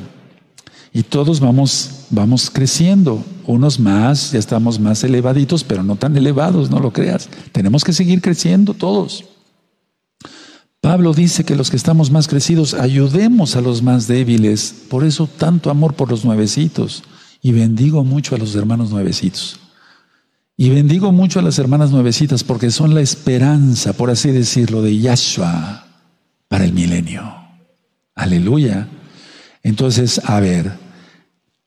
Y todos vamos, vamos creciendo. Unos más, ya estamos más elevaditos, pero no tan elevados, no lo creas. Tenemos que seguir creciendo todos. Pablo dice que los que estamos más crecidos ayudemos a los más débiles. Por eso tanto amor por los nuevecitos. Y bendigo mucho a los hermanos nuevecitos. Y bendigo mucho a las hermanas nuevecitas porque son la esperanza, por así decirlo, de Yahshua para el milenio. Aleluya. Entonces, a ver,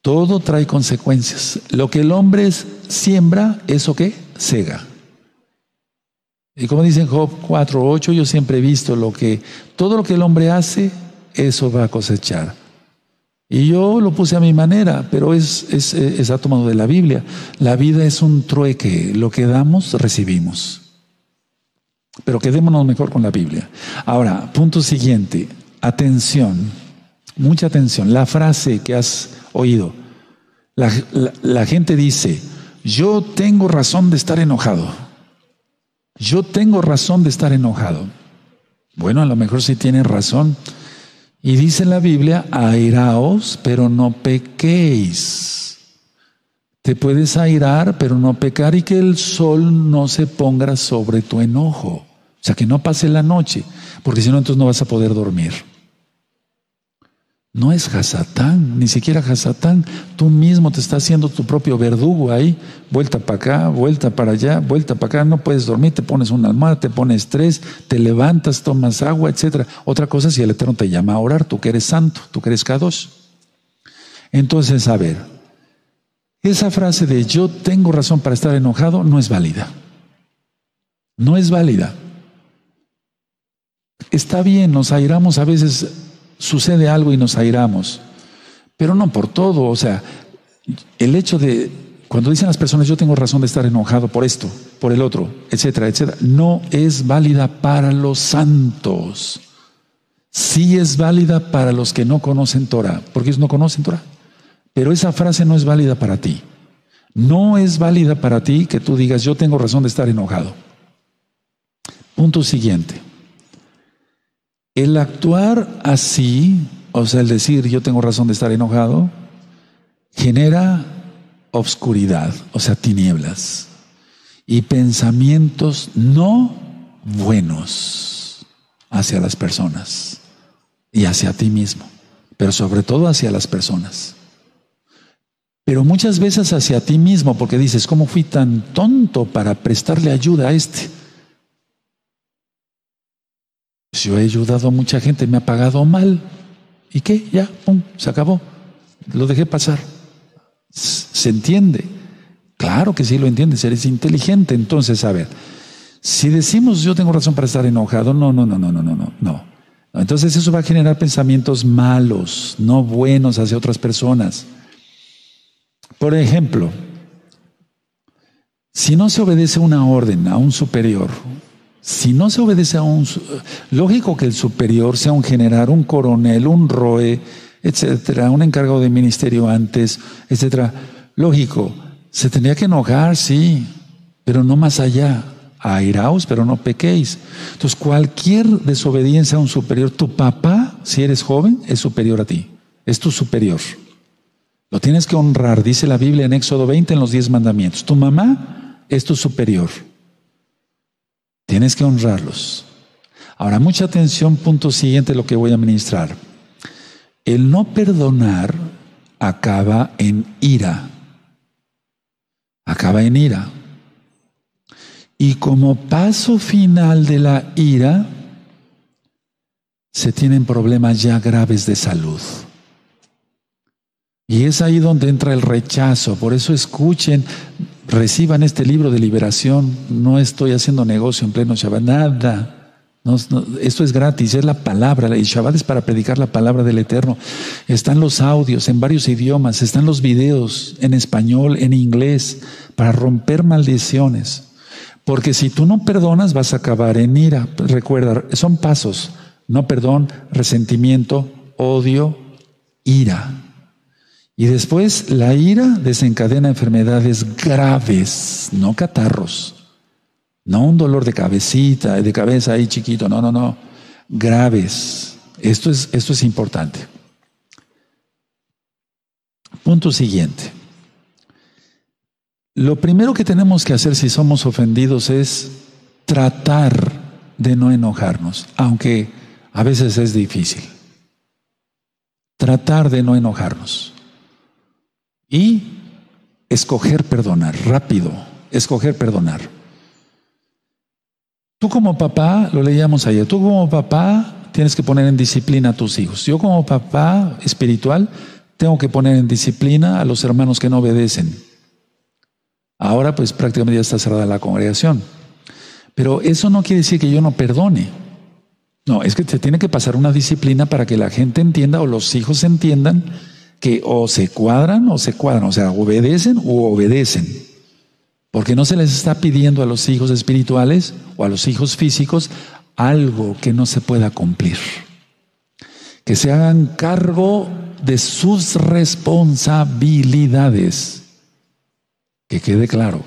todo trae consecuencias. Lo que el hombre siembra, ¿eso qué? Sega. Y como dicen Job 4.8, yo siempre he visto lo que, todo lo que el hombre hace, eso va a cosechar. Y yo lo puse a mi manera, pero es, es, es ha tomado de la Biblia. La vida es un trueque, lo que damos, recibimos. Pero quedémonos mejor con la Biblia. Ahora, punto siguiente, atención, mucha atención. La frase que has oído, la gente dice, yo tengo razón de estar enojado. Yo tengo razón de estar enojado. Bueno, a lo mejor sí tiene razón. Y dice la Biblia, airaos, pero no pequéis. Te puedes airar, pero no pecar y que el sol no se ponga sobre tu enojo. O sea, que no pase la noche, porque si no, entonces no vas a poder dormir. No es Hasatán, ni siquiera Hasatán. Tú mismo te estás haciendo tu propio verdugo ahí, vuelta para acá, vuelta para allá, vuelta para acá. No puedes dormir, te pones una almohada, te pones estrés, te levantas, tomas agua, etc. Otra cosa si el Eterno te llama a orar, tú que eres santo, tú que eres K2. Entonces, a ver, esa frase de yo tengo razón para estar enojado no es válida. No es válida. Está bien, nos airamos a veces sucede algo y nos airamos, pero no por todo, o sea, el hecho de, cuando dicen las personas, yo tengo razón de estar enojado por esto, por el otro, etcétera, etcétera, no es válida para los santos. Sí es válida para los que no conocen Torah, porque ellos no conocen Torah. Pero esa frase no es válida para ti. No es válida para ti que tú digas, yo tengo razón de estar enojado. Punto siguiente. El actuar así, o sea, el decir yo tengo razón de estar enojado, genera obscuridad, o sea, tinieblas, y pensamientos no buenos hacia las personas y hacia ti mismo, pero sobre todo hacia las personas. Pero muchas veces hacia ti mismo, porque dices, ¿cómo fui tan tonto para prestarle ayuda a este? Pues yo he ayudado a mucha gente, me ha pagado mal. ¿Y qué? Ya, pum, se acabó. Lo dejé pasar. ¿Se entiende? Claro que sí lo entiendes, eres inteligente. Entonces, a ver, si decimos yo tengo razón para estar enojado, no, no, no, no, no, no, no, no. Entonces eso va a generar pensamientos malos, no buenos hacia otras personas. Por ejemplo, si no se obedece una orden a un superior, si no se obedece a un... Lógico que el superior sea un general, un coronel, un roe, etcétera, un encargado de ministerio antes, etcétera. Lógico, se tendría que enojar, sí, pero no más allá. Airaos, pero no pequéis. Entonces, cualquier desobediencia a un superior, tu papá, si eres joven, es superior a ti. Es tu superior. Lo tienes que honrar, dice la Biblia en Éxodo 20 en los 10 mandamientos. Tu mamá es tu superior. Tienes que honrarlos. Ahora, mucha atención, punto siguiente, lo que voy a ministrar. El no perdonar acaba en ira. Acaba en ira. Y como paso final de la ira, se tienen problemas ya graves de salud. Y es ahí donde entra el rechazo. Por eso escuchen, reciban este libro de liberación. No estoy haciendo negocio en pleno Shabbat, nada. esto es gratis, es la palabra. El Shabbat es para predicar la palabra del Eterno. Están los audios en varios idiomas, están los videos en español, en inglés, para romper maldiciones. Porque si tú no perdonas, vas a acabar en ira. Recuerda, son pasos. No perdón, resentimiento, odio, ira. Y después la ira desencadena enfermedades graves, no catarros, no un dolor de cabecita, de cabeza ahí chiquito, no, no, no, graves. Esto es, esto es importante. Punto siguiente. Lo primero que tenemos que hacer si somos ofendidos es tratar de no enojarnos, aunque a veces es difícil. Tratar de no enojarnos. Y escoger perdonar, rápido, escoger perdonar. Tú como papá, lo leíamos ayer, tú como papá tienes que poner en disciplina a tus hijos. Yo como papá espiritual tengo que poner en disciplina a los hermanos que no obedecen. Ahora pues prácticamente ya está cerrada la congregación. Pero eso no quiere decir que yo no perdone. No, es que se tiene que pasar una disciplina para que la gente entienda o los hijos entiendan que o se cuadran o se cuadran, o sea, obedecen o obedecen. Porque no se les está pidiendo a los hijos espirituales o a los hijos físicos algo que no se pueda cumplir. Que se hagan cargo de sus responsabilidades. Que quede claro.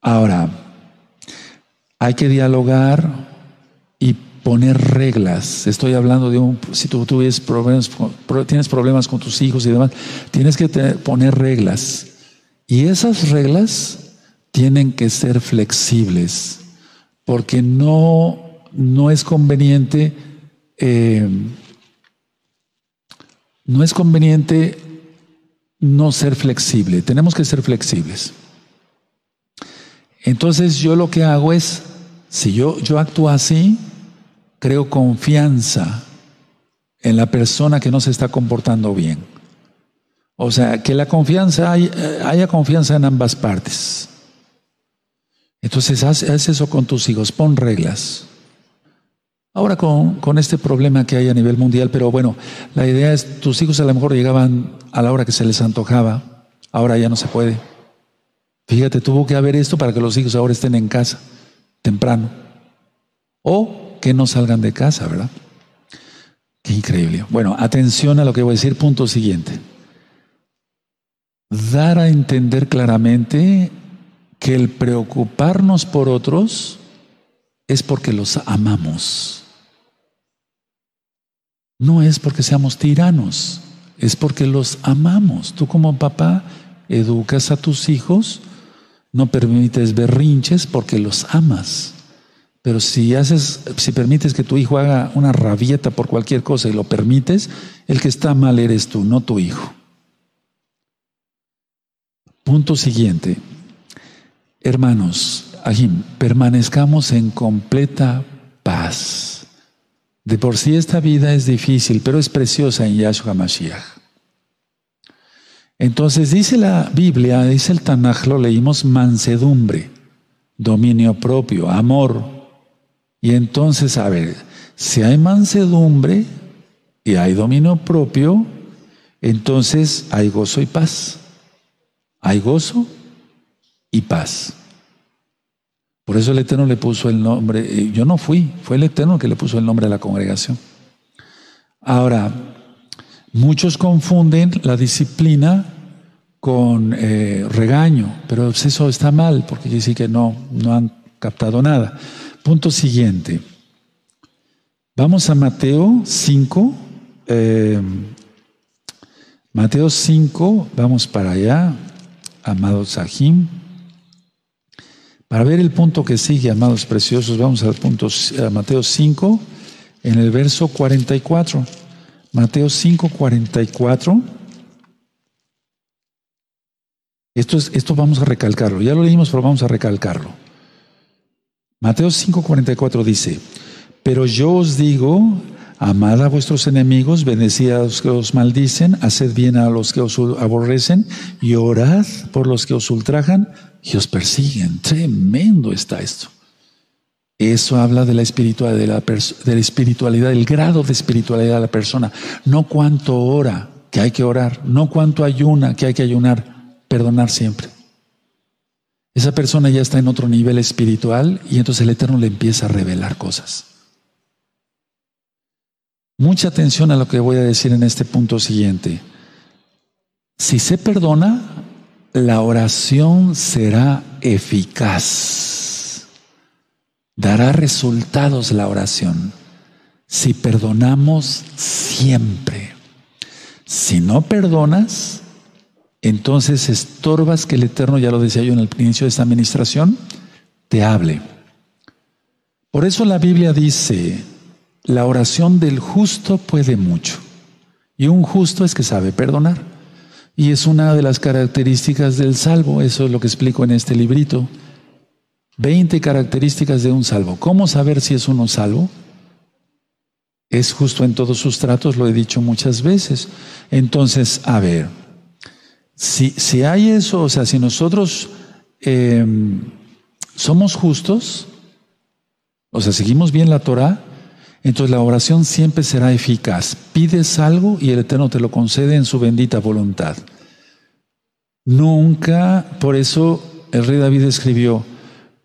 Ahora, hay que dialogar poner reglas. Estoy hablando de un, si tú, tienes, problemas, tienes problemas con tus hijos y demás, tienes que poner reglas. Y esas reglas tienen que ser flexibles, porque no, no es conveniente, eh, no es conveniente no ser flexible, tenemos que ser flexibles. Entonces yo lo que hago es, si yo, yo actúo así, creo confianza en la persona que no se está comportando bien. O sea, que la confianza, eh, haya, confianza en ambas partes. Entonces, haz, haz, eso con tus hijos, pon reglas. Ahora con, con, este problema que hay a nivel mundial, pero bueno, la idea es, tus hijos a lo mejor llegaban a la hora que se les antojaba, ahora ya no se puede. Fíjate, tuvo que haber esto para que los hijos ahora estén en casa temprano. O que no salgan de casa, ¿verdad? Qué increíble. Bueno, atención a lo que voy a decir. Punto siguiente. Dar a entender claramente que el preocuparnos por otros es porque los amamos. No es porque seamos tiranos, es porque los amamos. Tú como papá educas a tus hijos, no permites berrinches porque los amas. Pero si haces, si permites que tu hijo haga una rabieta por cualquier cosa y lo permites, el que está mal eres tú, no tu hijo. Punto siguiente. Hermanos, Ajim, permanezcamos en completa paz. De por sí esta vida es difícil, pero es preciosa en Yahshua Mashiach. Entonces dice la Biblia, dice el Tanaj, lo leímos mansedumbre, dominio propio, amor, y entonces, a ver, si hay mansedumbre y hay dominio propio, entonces hay gozo y paz. Hay gozo y paz. Por eso el Eterno le puso el nombre, yo no fui, fue el Eterno que le puso el nombre a la congregación. Ahora, muchos confunden la disciplina con eh, regaño, pero eso está mal, porque dice que no, no han captado nada. Punto siguiente. Vamos a Mateo 5. Eh, Mateo 5, vamos para allá, amados Sahim. Para ver el punto que sigue, amados preciosos, vamos al punto a Mateo 5, en el verso 44. Mateo 5, 44. Esto, es, esto vamos a recalcarlo. Ya lo leímos, pero vamos a recalcarlo. Mateo 5:44 dice, pero yo os digo, amad a vuestros enemigos, bendecid a los que os maldicen, haced bien a los que os aborrecen y orad por los que os ultrajan y os persiguen. Tremendo está esto. Eso habla de la espiritualidad, de la, espiritualidad, del grado de espiritualidad de la persona. No cuánto ora, que hay que orar, no cuánto ayuna, que hay que ayunar, perdonar siempre. Esa persona ya está en otro nivel espiritual y entonces el Eterno le empieza a revelar cosas. Mucha atención a lo que voy a decir en este punto siguiente. Si se perdona, la oración será eficaz. Dará resultados la oración. Si perdonamos siempre. Si no perdonas, entonces estorbas que el Eterno, ya lo decía yo en el inicio de esta administración, te hable. Por eso la Biblia dice, la oración del justo puede mucho. Y un justo es que sabe perdonar. Y es una de las características del salvo, eso es lo que explico en este librito. Veinte características de un salvo. ¿Cómo saber si es uno salvo? Es justo en todos sus tratos, lo he dicho muchas veces. Entonces, a ver, si, si hay eso, o sea, si nosotros em, somos justos, o sea, seguimos bien la Torah, entonces la oración siempre será eficaz. Pides algo y el Eterno te lo concede en su bendita voluntad. Nunca, por eso el rey David escribió,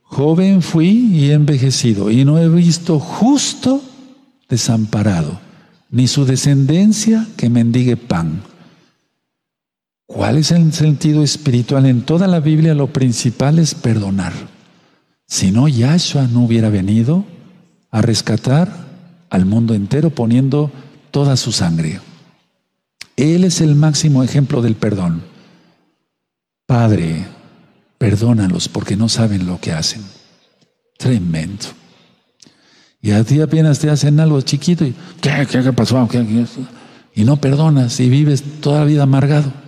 joven fui y envejecido, y no he visto justo desamparado, ni su descendencia que mendigue pan. ¿Cuál es el sentido espiritual? En toda la Biblia lo principal es perdonar. Si no, Yahshua no hubiera venido a rescatar al mundo entero poniendo toda su sangre. Él es el máximo ejemplo del perdón. Padre, perdónalos porque no saben lo que hacen. Tremendo. Y a ti apenas te hacen algo chiquito y ¿qué, qué, pasó? Y no perdonas y vives toda la vida amargado.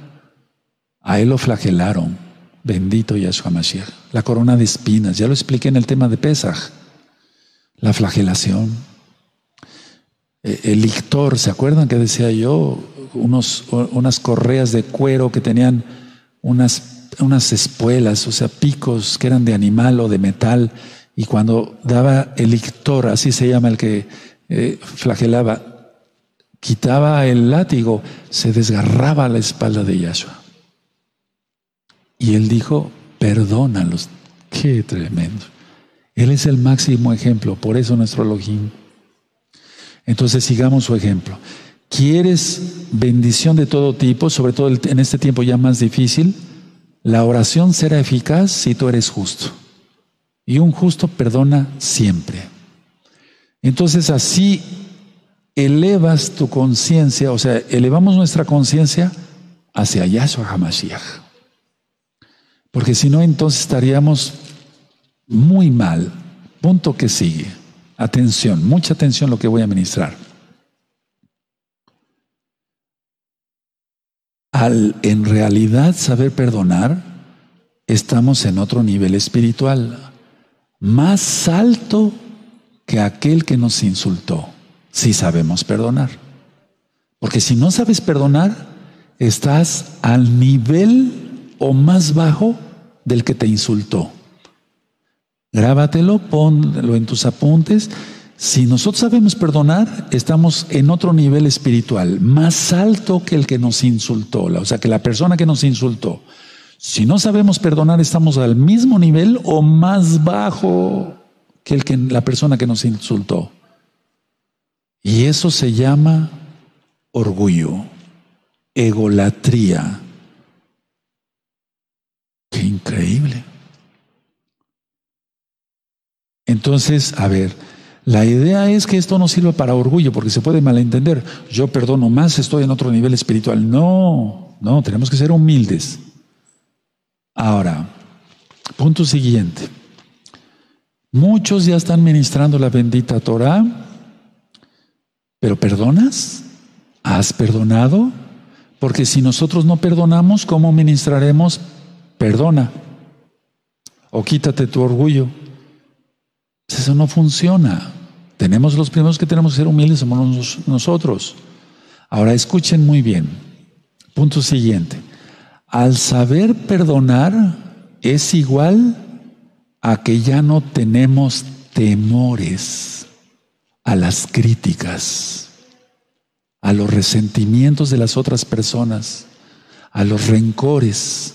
A él lo flagelaron. Bendito Yahshua Mashiach. La corona de espinas. Ya lo expliqué en el tema de Pesach. La flagelación. E, el lictor, ¿se acuerdan que decía yo? Unos, unas correas de cuero que tenían unas, unas espuelas, o sea, picos que eran de animal o de metal. Y cuando daba el lictor, así se llama el que eh, flagelaba, quitaba el látigo, se desgarraba la espalda de Yahshua. Y él dijo, perdónalos. Qué tremendo. Él es el máximo ejemplo, por eso nuestro Elohim. Entonces sigamos su ejemplo. ¿Quieres bendición de todo tipo, sobre todo en este tiempo ya más difícil? La oración será eficaz si tú eres justo. Y un justo perdona siempre. Entonces así elevas tu conciencia, o sea, elevamos nuestra conciencia hacia Yahshua HaMashiach. Porque si no, entonces estaríamos muy mal. Punto que sigue. Atención, mucha atención lo que voy a ministrar. Al en realidad saber perdonar, estamos en otro nivel espiritual, más alto que aquel que nos insultó, si sabemos perdonar. Porque si no sabes perdonar, estás al nivel o más bajo del que te insultó. Grábatelo, ponlo en tus apuntes. Si nosotros sabemos perdonar, estamos en otro nivel espiritual, más alto que el que nos insultó, o sea, que la persona que nos insultó. Si no sabemos perdonar, estamos al mismo nivel o más bajo que, el que la persona que nos insultó. Y eso se llama orgullo, egolatría. Qué increíble. Entonces, a ver, la idea es que esto no sirva para orgullo, porque se puede malentender. Yo perdono más, estoy en otro nivel espiritual. No, no, tenemos que ser humildes. Ahora, punto siguiente. Muchos ya están ministrando la bendita Torah, pero ¿perdonas? ¿Has perdonado? Porque si nosotros no perdonamos, ¿cómo ministraremos perdona o quítate tu orgullo. Eso no funciona. Tenemos los primeros que tenemos que ser humildes, somos nosotros. Ahora escuchen muy bien. Punto siguiente. Al saber perdonar es igual a que ya no tenemos temores a las críticas, a los resentimientos de las otras personas, a los rencores.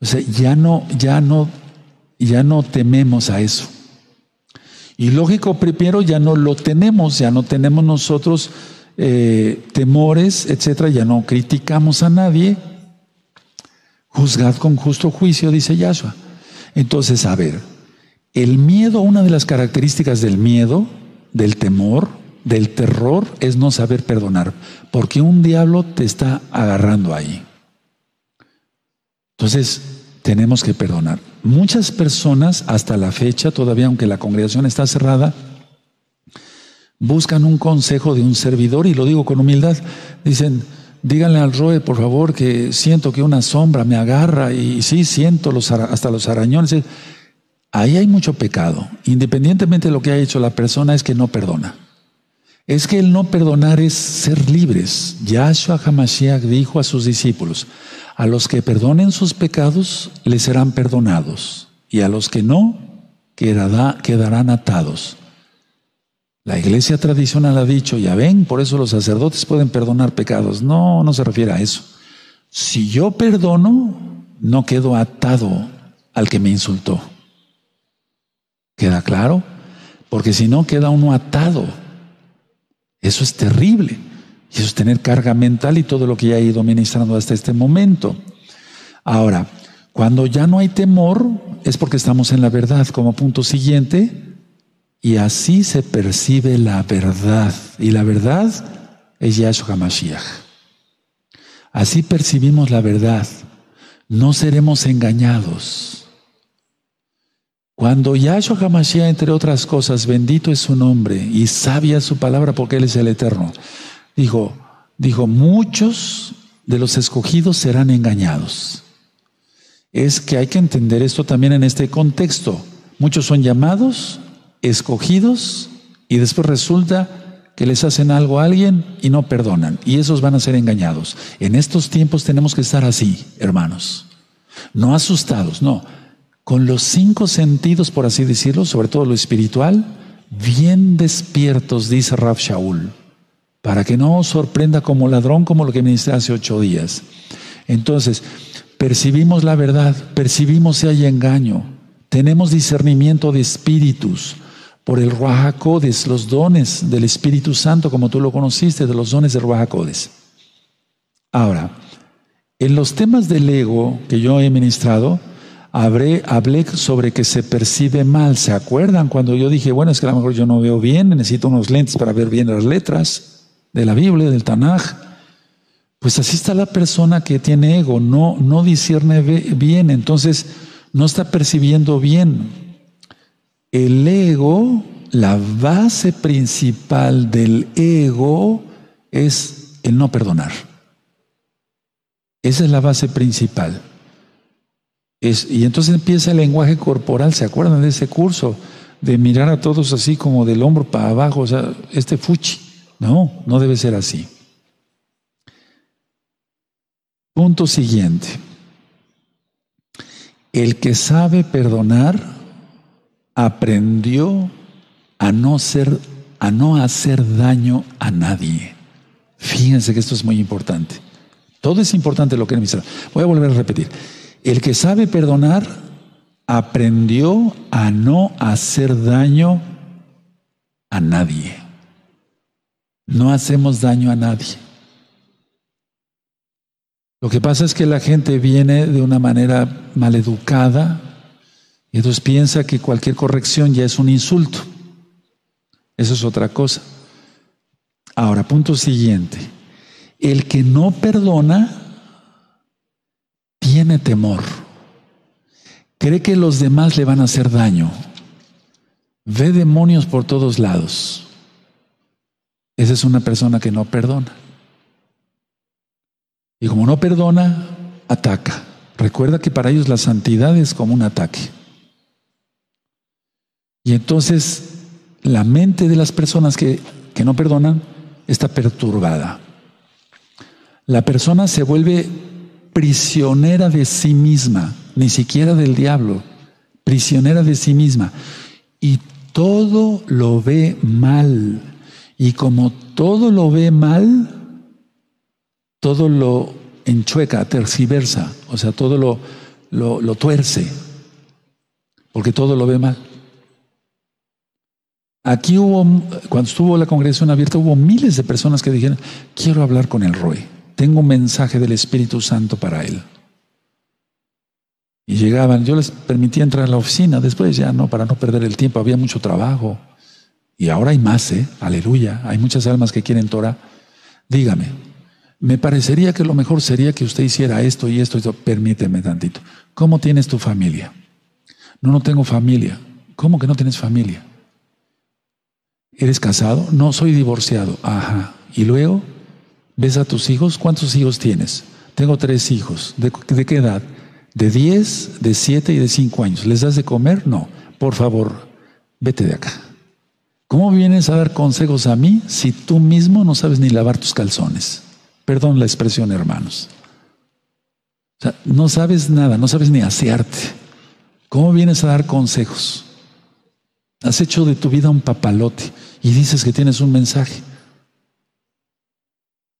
O sea, ya no, ya no, ya no tememos a eso. Y lógico, primero ya no lo tenemos, ya no tenemos nosotros eh, temores, etcétera, ya no criticamos a nadie. Juzgad con justo juicio, dice Yahshua. Entonces, a ver, el miedo, una de las características del miedo, del temor, del terror, es no saber perdonar, porque un diablo te está agarrando ahí. Entonces, tenemos que perdonar. Muchas personas, hasta la fecha, todavía aunque la congregación está cerrada, buscan un consejo de un servidor y lo digo con humildad. Dicen, díganle al Roe, por favor, que siento que una sombra me agarra y sí, siento los, hasta los arañones. Ahí hay mucho pecado. Independientemente de lo que haya hecho la persona, es que no perdona. Es que el no perdonar es ser libres. Yahshua Hamashiach dijo a sus discípulos, a los que perdonen sus pecados les serán perdonados y a los que no quedarán atados. La iglesia tradicional ha dicho, ya ven, por eso los sacerdotes pueden perdonar pecados. No, no se refiere a eso. Si yo perdono, no quedo atado al que me insultó. ¿Queda claro? Porque si no, queda uno atado. Eso es terrible. Y eso es tener carga mental y todo lo que ya he ido ministrando hasta este momento. Ahora, cuando ya no hay temor, es porque estamos en la verdad como punto siguiente, y así se percibe la verdad. Y la verdad es Yahshua HaMashiach. Así percibimos la verdad. No seremos engañados. Cuando Yahshua HaMashiach, entre otras cosas, bendito es su nombre y sabia su palabra porque Él es el Eterno. Dijo, dijo, muchos de los escogidos serán engañados. Es que hay que entender esto también en este contexto. Muchos son llamados, escogidos, y después resulta que les hacen algo a alguien y no perdonan. Y esos van a ser engañados. En estos tiempos tenemos que estar así, hermanos. No asustados, no. Con los cinco sentidos, por así decirlo, sobre todo lo espiritual, bien despiertos, dice Rab Shaul, para que no os sorprenda como ladrón como lo que ministré hace ocho días. Entonces, percibimos la verdad, percibimos si hay engaño, tenemos discernimiento de espíritus por el Ruajacodes, los dones del Espíritu Santo, como tú lo conociste, de los dones del Ruajacodes. Ahora, en los temas del ego que yo he ministrado, hablé, hablé sobre que se percibe mal. ¿Se acuerdan cuando yo dije, bueno, es que a lo mejor yo no veo bien, necesito unos lentes para ver bien las letras de la Biblia, del Tanaj? Pues así está la persona que tiene ego, no, no discierne bien, entonces no está percibiendo bien. El ego, la base principal del ego es el no perdonar. Esa es la base principal y entonces empieza el lenguaje corporal, ¿se acuerdan de ese curso? De mirar a todos así como del hombro para abajo, o sea, este fuchi. No, no debe ser así. Punto siguiente. El que sabe perdonar aprendió a no ser, a no hacer daño a nadie. Fíjense que esto es muy importante. Todo es importante lo que he Voy a volver a repetir. El que sabe perdonar aprendió a no hacer daño a nadie. No hacemos daño a nadie. Lo que pasa es que la gente viene de una manera maleducada y entonces piensa que cualquier corrección ya es un insulto. Eso es otra cosa. Ahora, punto siguiente. El que no perdona tiene temor, cree que los demás le van a hacer daño, ve demonios por todos lados. Esa es una persona que no perdona. Y como no perdona, ataca. Recuerda que para ellos la santidad es como un ataque. Y entonces la mente de las personas que, que no perdonan está perturbada. La persona se vuelve prisionera de sí misma, ni siquiera del diablo, prisionera de sí misma. Y todo lo ve mal. Y como todo lo ve mal, todo lo enchueca, terciversa, o sea, todo lo, lo, tuerce, porque todo lo ve mal. Aquí hubo, cuando estuvo la congregación abierta, hubo miles de personas que dijeron, quiero hablar con el Roy tengo un mensaje del Espíritu Santo para él. Y llegaban, yo les permitía entrar a la oficina, después ya no, para no perder el tiempo, había mucho trabajo. Y ahora hay más, ¿eh? Aleluya, hay muchas almas que quieren Torah. Dígame, me parecería que lo mejor sería que usted hiciera esto y esto y esto. Permíteme tantito. ¿Cómo tienes tu familia? No, no tengo familia. ¿Cómo que no tienes familia? ¿Eres casado? No, soy divorciado. Ajá. ¿Y luego? ¿Ves a tus hijos? ¿Cuántos hijos tienes? Tengo tres hijos. ¿De, qué edad? De 10, de 7 y de 5 años. ¿Les das de comer? No. Por favor, vete de acá. ¿Cómo vienes a dar consejos a mí si tú mismo no sabes ni lavar tus calzones? Perdón la expresión, hermanos. O sea, no sabes nada, no sabes ni asearte. ¿Cómo vienes a dar consejos? Has hecho de tu vida un papalote y dices que tienes un mensaje.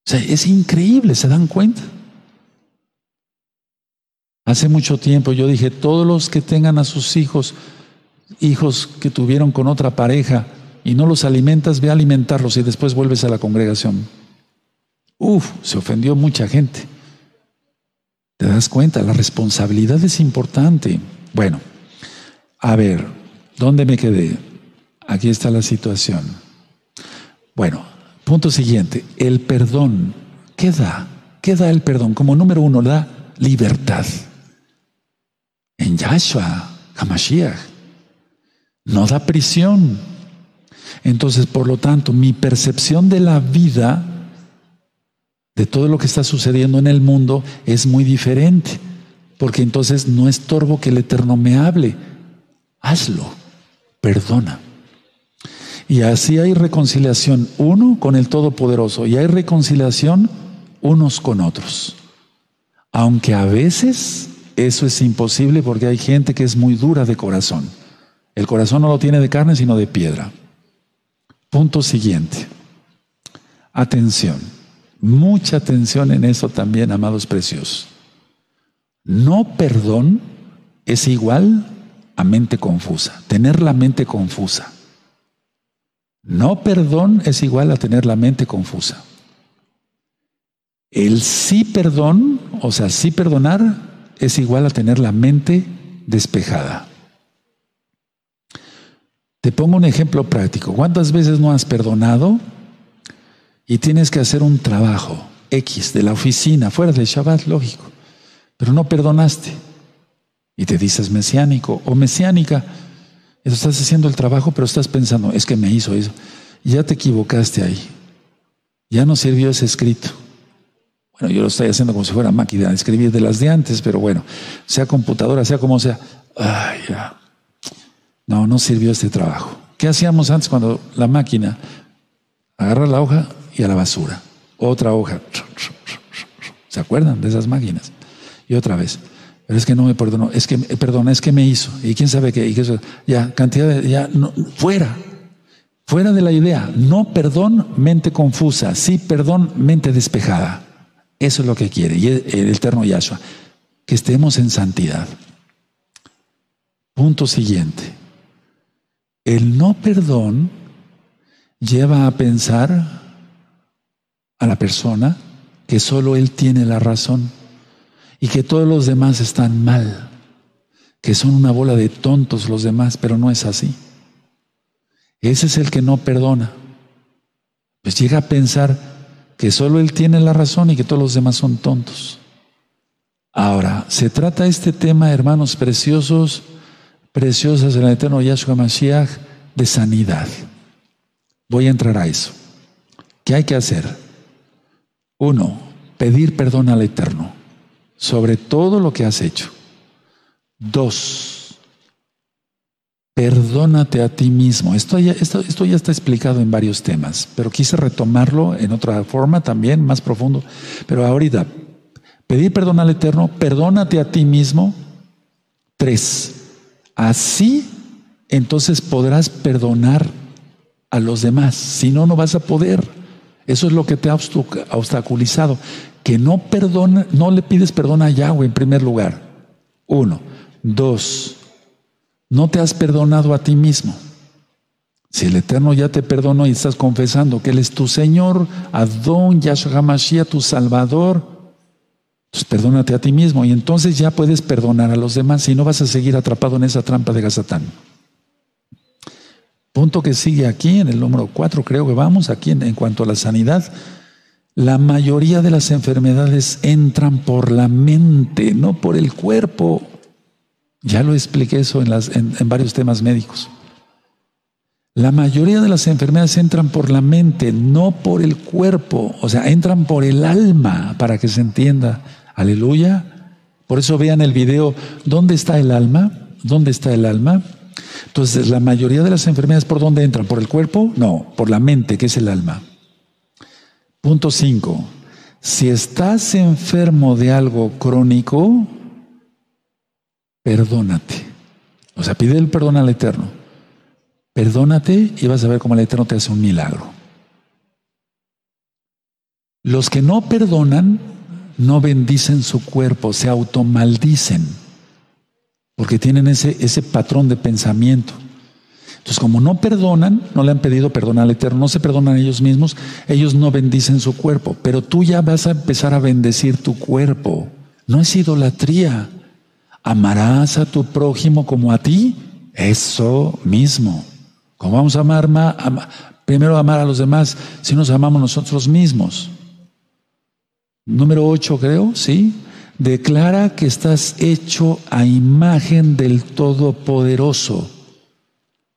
O sea, es increíble, ¿se dan cuenta? Hace mucho tiempo yo dije, todos los que tengan a sus hijos, hijos que tuvieron con otra pareja, y no los alimentas, ve a alimentarlos y después vuelves a la congregación. Uf, se ofendió mucha gente. ¿Te das cuenta? La responsabilidad es importante. Bueno, a ver, ¿dónde me quedé? Aquí está la situación. Bueno, Punto siguiente, el perdón. ¿Qué da? ¿Qué da el perdón? Como número uno, da libertad. En Yahshua, Hamashiach, no da prisión. Entonces, por lo tanto, mi percepción de la vida, de todo lo que está sucediendo en el mundo, es muy diferente. Porque entonces no estorbo que el Eterno me hable. Hazlo. Perdona. Y así hay reconciliación uno con el Todopoderoso y hay reconciliación unos con otros. Aunque a veces eso es imposible porque hay gente que es muy dura de corazón. El corazón no lo tiene de carne sino de piedra. Punto siguiente. Atención. Mucha atención en eso también, amados preciosos. No perdón es igual a mente confusa, tener la mente confusa. No perdón es igual a tener la mente confusa. El sí perdón, o sea, sí perdonar, es igual a tener la mente despejada. Te pongo un ejemplo práctico. ¿Cuántas veces no has perdonado y tienes que hacer un trabajo X de la oficina, fuera del Shabbat, lógico, pero no perdonaste? Y te dices mesiánico o mesiánica. Estás haciendo el trabajo, pero estás pensando, es que me hizo eso. Ya te equivocaste ahí. Ya no sirvió ese escrito. Bueno, yo lo estoy haciendo como si fuera máquina escribir de las de antes, pero bueno, sea computadora, sea como sea. Ay, ya. No, sirvió este trabajo. ¿Qué hacíamos antes cuando la máquina agarra la hoja y a la basura? Otra hoja. ¿Se acuerdan de esas máquinas? Y otra vez. Pero es que no me perdonó, es que, perdón, es que me hizo. Y quién sabe qué, y ya, cantidad de, ya, fuera. Fuera de la idea. No perdón, mente confusa. Sí, perdón, mente despejada. Eso es lo que quiere. Y el eterno Yahshua. Que estemos en santidad. Punto siguiente. El no perdón lleva a pensar a la persona que solo él tiene la razón y que todos los demás están mal, que son una bola de tontos los demás, pero no es así. Ese es el que no perdona. Pues llega a pensar que solo él tiene la razón y que todos los demás son tontos. Ahora, se trata este tema, hermanos preciosos, preciosas en el eterno Yahshua Mashiach de sanidad. Voy a entrar a eso. ¿Qué hay que hacer? Uno, pedir perdón al Eterno sobre todo lo que has hecho. Dos, perdónate a ti mismo. Esto ya, esto, esto ya está explicado en varios temas, pero quise retomarlo en otra forma también, más profundo. Pero ahorita, pedir perdón al Eterno, perdónate a ti mismo. Tres, Así, entonces podrás perdonar a los demás. Si no, no vas a poder. Eso es lo que te ha obstaculizado. Que no perdona, no le pides perdón a Yahweh en primer lugar. Uno. Dos. No te has perdonado a ti mismo. Si el Eterno ya te perdonó y estás confesando que Él es tu Señor, Adón, Yahshua HaMashiach, tu Salvador, pues perdónate a ti mismo y entonces ya puedes perdonar a los demás y no vas a seguir atrapado en esa trampa de Gazatán. Punto que sigue aquí, en el número 4 creo que vamos, aquí en, cuanto a la sanidad. La mayoría de las enfermedades entran por la mente, no por el cuerpo. Ya lo expliqué eso en, en varios temas médicos. La mayoría de las enfermedades entran por la mente, no por el cuerpo. O sea, entran por el alma, para que se entienda. Aleluya. Por eso vean el video, ¿dónde está el alma? ¿Dónde está el alma? Entonces, la mayoría de las enfermedades, ¿por dónde entran? ¿Por el cuerpo? No, por la mente, que es el alma. Punto 5. Si estás enfermo de algo crónico, perdónate. O sea, pide el perdón al Eterno. Perdónate y vas a ver cómo el Eterno te hace un milagro. Los que no perdonan no bendicen su cuerpo, se automaldicen, porque tienen ese, ese patrón de pensamiento. Entonces, como no perdonan, no le han pedido perdón al Eterno, no se perdonan ellos mismos, ellos no bendicen su cuerpo, pero tú ya vas a empezar a bendecir tu cuerpo. No es idolatría. Amarás a tu prójimo como a ti, eso mismo. ¿Cómo vamos a amar, primero amar a los demás si nos amamos nosotros mismos? Número 8 creo, ¿sí? Declara que estás hecho a imagen del Todopoderoso.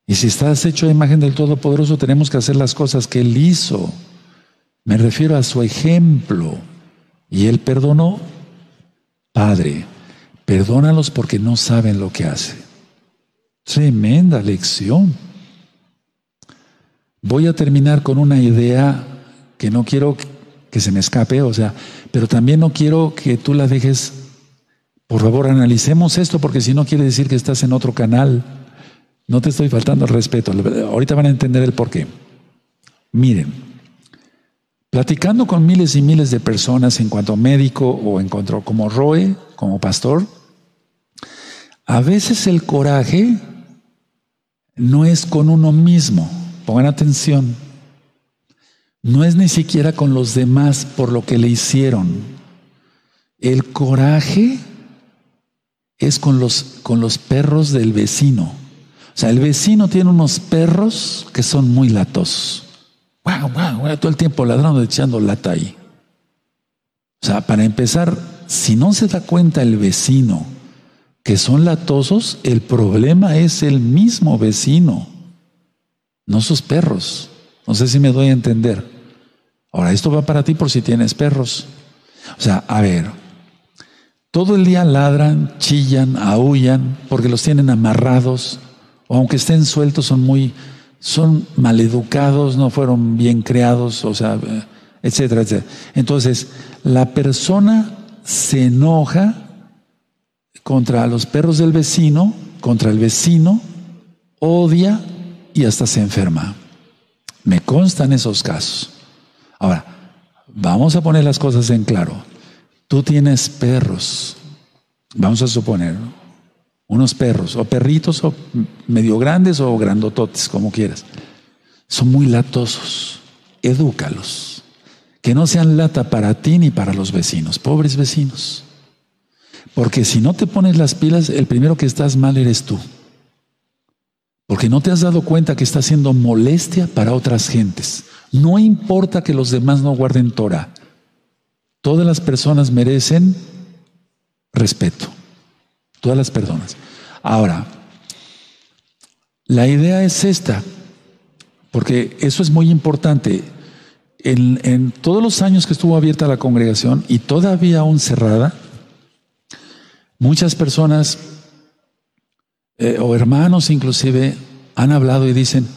Y si estás hecho a imagen del Todopoderoso, tenemos que hacer las cosas que Él hizo. Me refiero a su ejemplo. Y Él perdonó. Padre, perdónalos porque no saben lo que hace. Tremenda lección. Voy a terminar con una idea que no quiero que se me escape, o sea, pero también no quiero que tú la dejes. Por favor, analicemos esto porque si no quiere decir que estás en otro canal. No te estoy faltando el respeto. Ahorita van a entender el por qué. Miren, platicando con miles y miles de personas en cuanto médico o en cuanto como Roe, como pastor, a veces el coraje no es con uno mismo. Pongan atención. No es ni siquiera con los demás por lo que le hicieron. El coraje es con los, con los perros del vecino. O sea, el vecino tiene unos perros que son muy latosos. Wow, wow, todo el tiempo ladrando, echando lata ahí. O sea, para empezar, si no se da cuenta el vecino que son latosos, el problema es el mismo vecino, no sus perros. No sé si me doy a entender. Ahora, esto va para ti por si tienes perros. O sea, a ver, todo el día ladran, chillan, aullan, porque los tienen amarrados, o aunque estén sueltos, son muy, son maleducados, no fueron bien creados, o sea, etcétera, etcétera. Entonces, la persona se enoja contra los perros del vecino, contra el vecino, odia y hasta se enferma. Me constan esos casos. Ahora, vamos a poner las cosas en claro. Tú tienes perros, vamos a suponer, unos perros, o perritos, o medio grandes o grandototes, como quieras. Son muy latosos. Edúcalos. Que no sean lata para ti ni para los vecinos, pobres vecinos. Porque si no te pones las pilas, el primero que estás mal eres tú. Porque no te has dado cuenta que estás siendo molestia para otras gentes. No importa que los demás no guarden Torah. Todas las personas merecen respeto. Todas las personas. Ahora, la idea es esta, porque eso es muy importante. En, todos los años que estuvo abierta la congregación y todavía aún cerrada, muchas personas eh, o hermanos inclusive han hablado y dicen,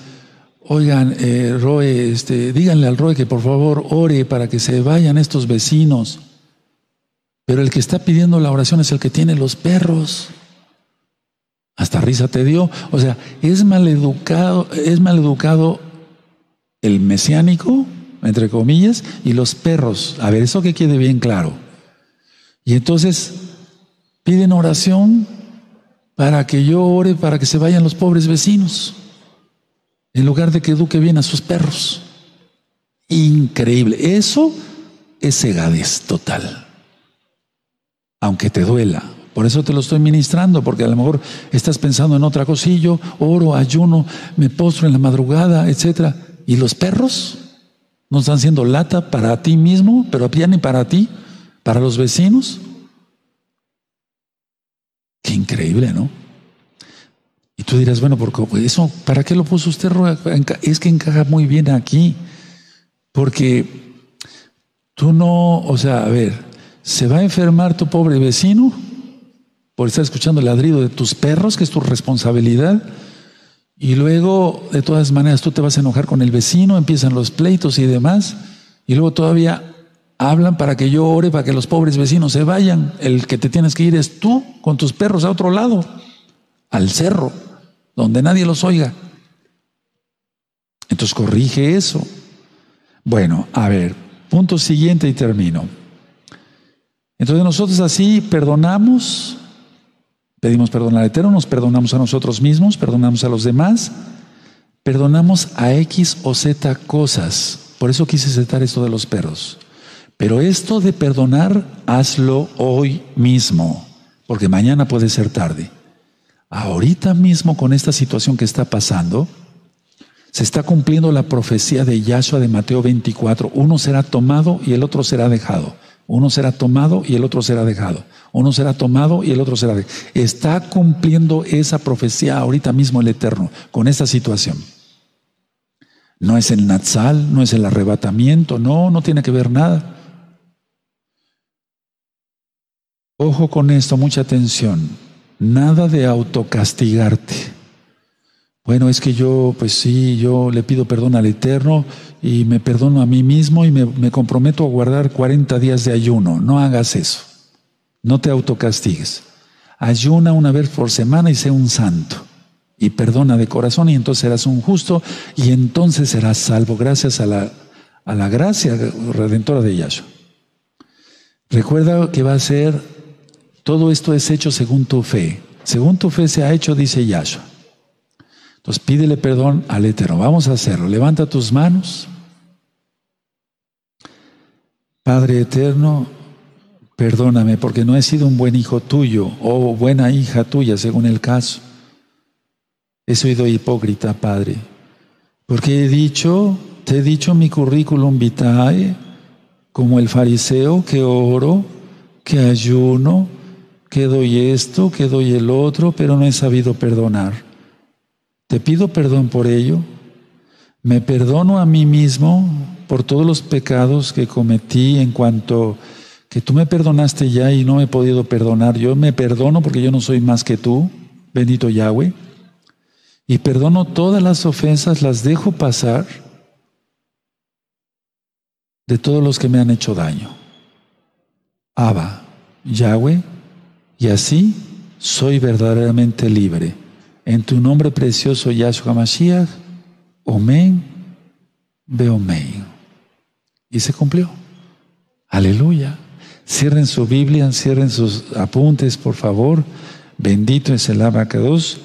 Oigan, eh, Roe, este, díganle al Roe que por favor ore para que se vayan estos vecinos. Pero el que está pidiendo la oración es el que tiene los perros. Hasta risa te dio. O sea, es maleducado, es maleducado el mesiánico, entre comillas, y los perros. A ver, eso que quede bien claro. Y entonces piden oración para que yo ore para que se vayan los pobres vecinos en lugar de que eduque bien a sus perros. Increíble. Eso es cegadez total. Aunque te duela. Por eso te lo estoy ministrando, porque a lo mejor estás pensando en otra cosillo, oro, ayuno, me postro en la madrugada, etc. ¿Y los perros? ¿No están siendo lata para ti mismo, pero ni para ti, para los vecinos? Qué increíble, ¿no? Y tú dirás, bueno, porque eso, ¿para qué lo puso usted? Es que encaja muy bien aquí. Porque tú no, o sea, a ver, ¿se va a enfermar tu pobre vecino por estar escuchando el ladrido de tus perros, que es tu responsabilidad? Y luego, de todas maneras, tú te vas a enojar con el vecino, empiezan los pleitos y demás. Y luego todavía hablan para que yo ore, para que los pobres vecinos se vayan. El que te tienes que ir es tú con tus perros a otro lado, al cerro donde nadie los oiga. Entonces corrige eso. Bueno, a ver, punto siguiente y termino. Entonces nosotros así perdonamos, pedimos perdón al Eterno, nos perdonamos a nosotros mismos, perdonamos a los demás, perdonamos a X o Z cosas. Por eso quise citar esto de los perros. Pero esto de perdonar, hazlo hoy mismo, porque mañana puede ser tarde. Ahorita mismo con esta situación que está pasando, se está cumpliendo la profecía de Yahshua de Mateo 24. Uno será tomado y el otro será dejado. Uno será tomado y el otro será dejado. Uno será tomado y el otro será dejado. Está cumpliendo esa profecía ahorita mismo el Eterno con esta situación. No es el Natsal, no es el arrebatamiento, no, no tiene que ver nada. Ojo con esto, mucha atención. Nada de autocastigarte. Bueno, es que yo, pues sí, yo le pido perdón al Eterno y me perdono a mí mismo y me, comprometo a guardar 40 días de ayuno. No hagas eso. No te autocastigues. Ayuna una vez por semana y sé un santo. y perdona de corazón y entonces serás un justo y entonces serás salvo gracias a la, a la gracia redentora de Yahshua. Recuerda que va a ser, todo esto es hecho según tu fe. Según tu fe se ha hecho, dice Yahshua. Entonces pídele perdón al Eterno. Vamos a hacerlo. Levanta tus manos. Padre Eterno, perdóname porque no he sido un buen hijo tuyo o buena hija tuya, según el caso. He sido hipócrita, Padre, porque he dicho, te he dicho mi currículum vitae, como el fariseo, que oro, que ayuno, que doy esto, que doy el otro, pero no he sabido perdonar. Te pido perdón por ello. Me perdono a mí mismo por todos los pecados que cometí en cuanto que tú me perdonaste ya y no he podido perdonar. Yo me perdono porque yo no soy más que tú, bendito Yahweh. Y perdono todas las ofensas, las dejo pasar de todos los que me han hecho daño. Abba, Yahweh, y así soy verdaderamente libre. En tu nombre precioso, Yahshua Mashiach, Omen, Beomen. Y se cumplió. Aleluya. Cierren su Biblia, cierren sus apuntes, por favor. Bendito es el abacados.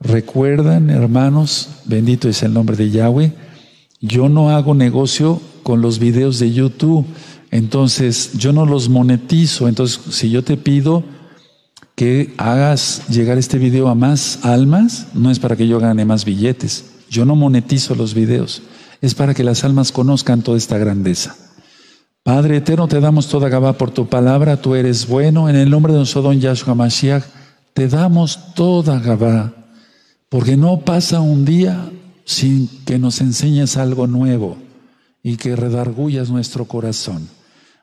Recuerdan, hermanos, bendito es el nombre de Yahweh. Yo no hago negocio con los videos de YouTube, entonces yo no los monetizo. Entonces, si yo te pido que hagas llegar este video a más almas, no es para que yo gane más billetes. Yo no monetizo los videos, es para que las almas conozcan toda esta grandeza. Padre eterno, te damos toda Gabá por tu palabra, tú eres bueno. En el nombre de nuestro don Yahshua Mashiach, te damos toda Gabá. Porque no pasa un día sin que nos enseñes algo nuevo y que redargullas nuestro corazón.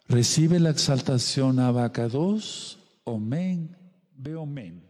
Recibe la exaltación Abacados. Omen. Beomen.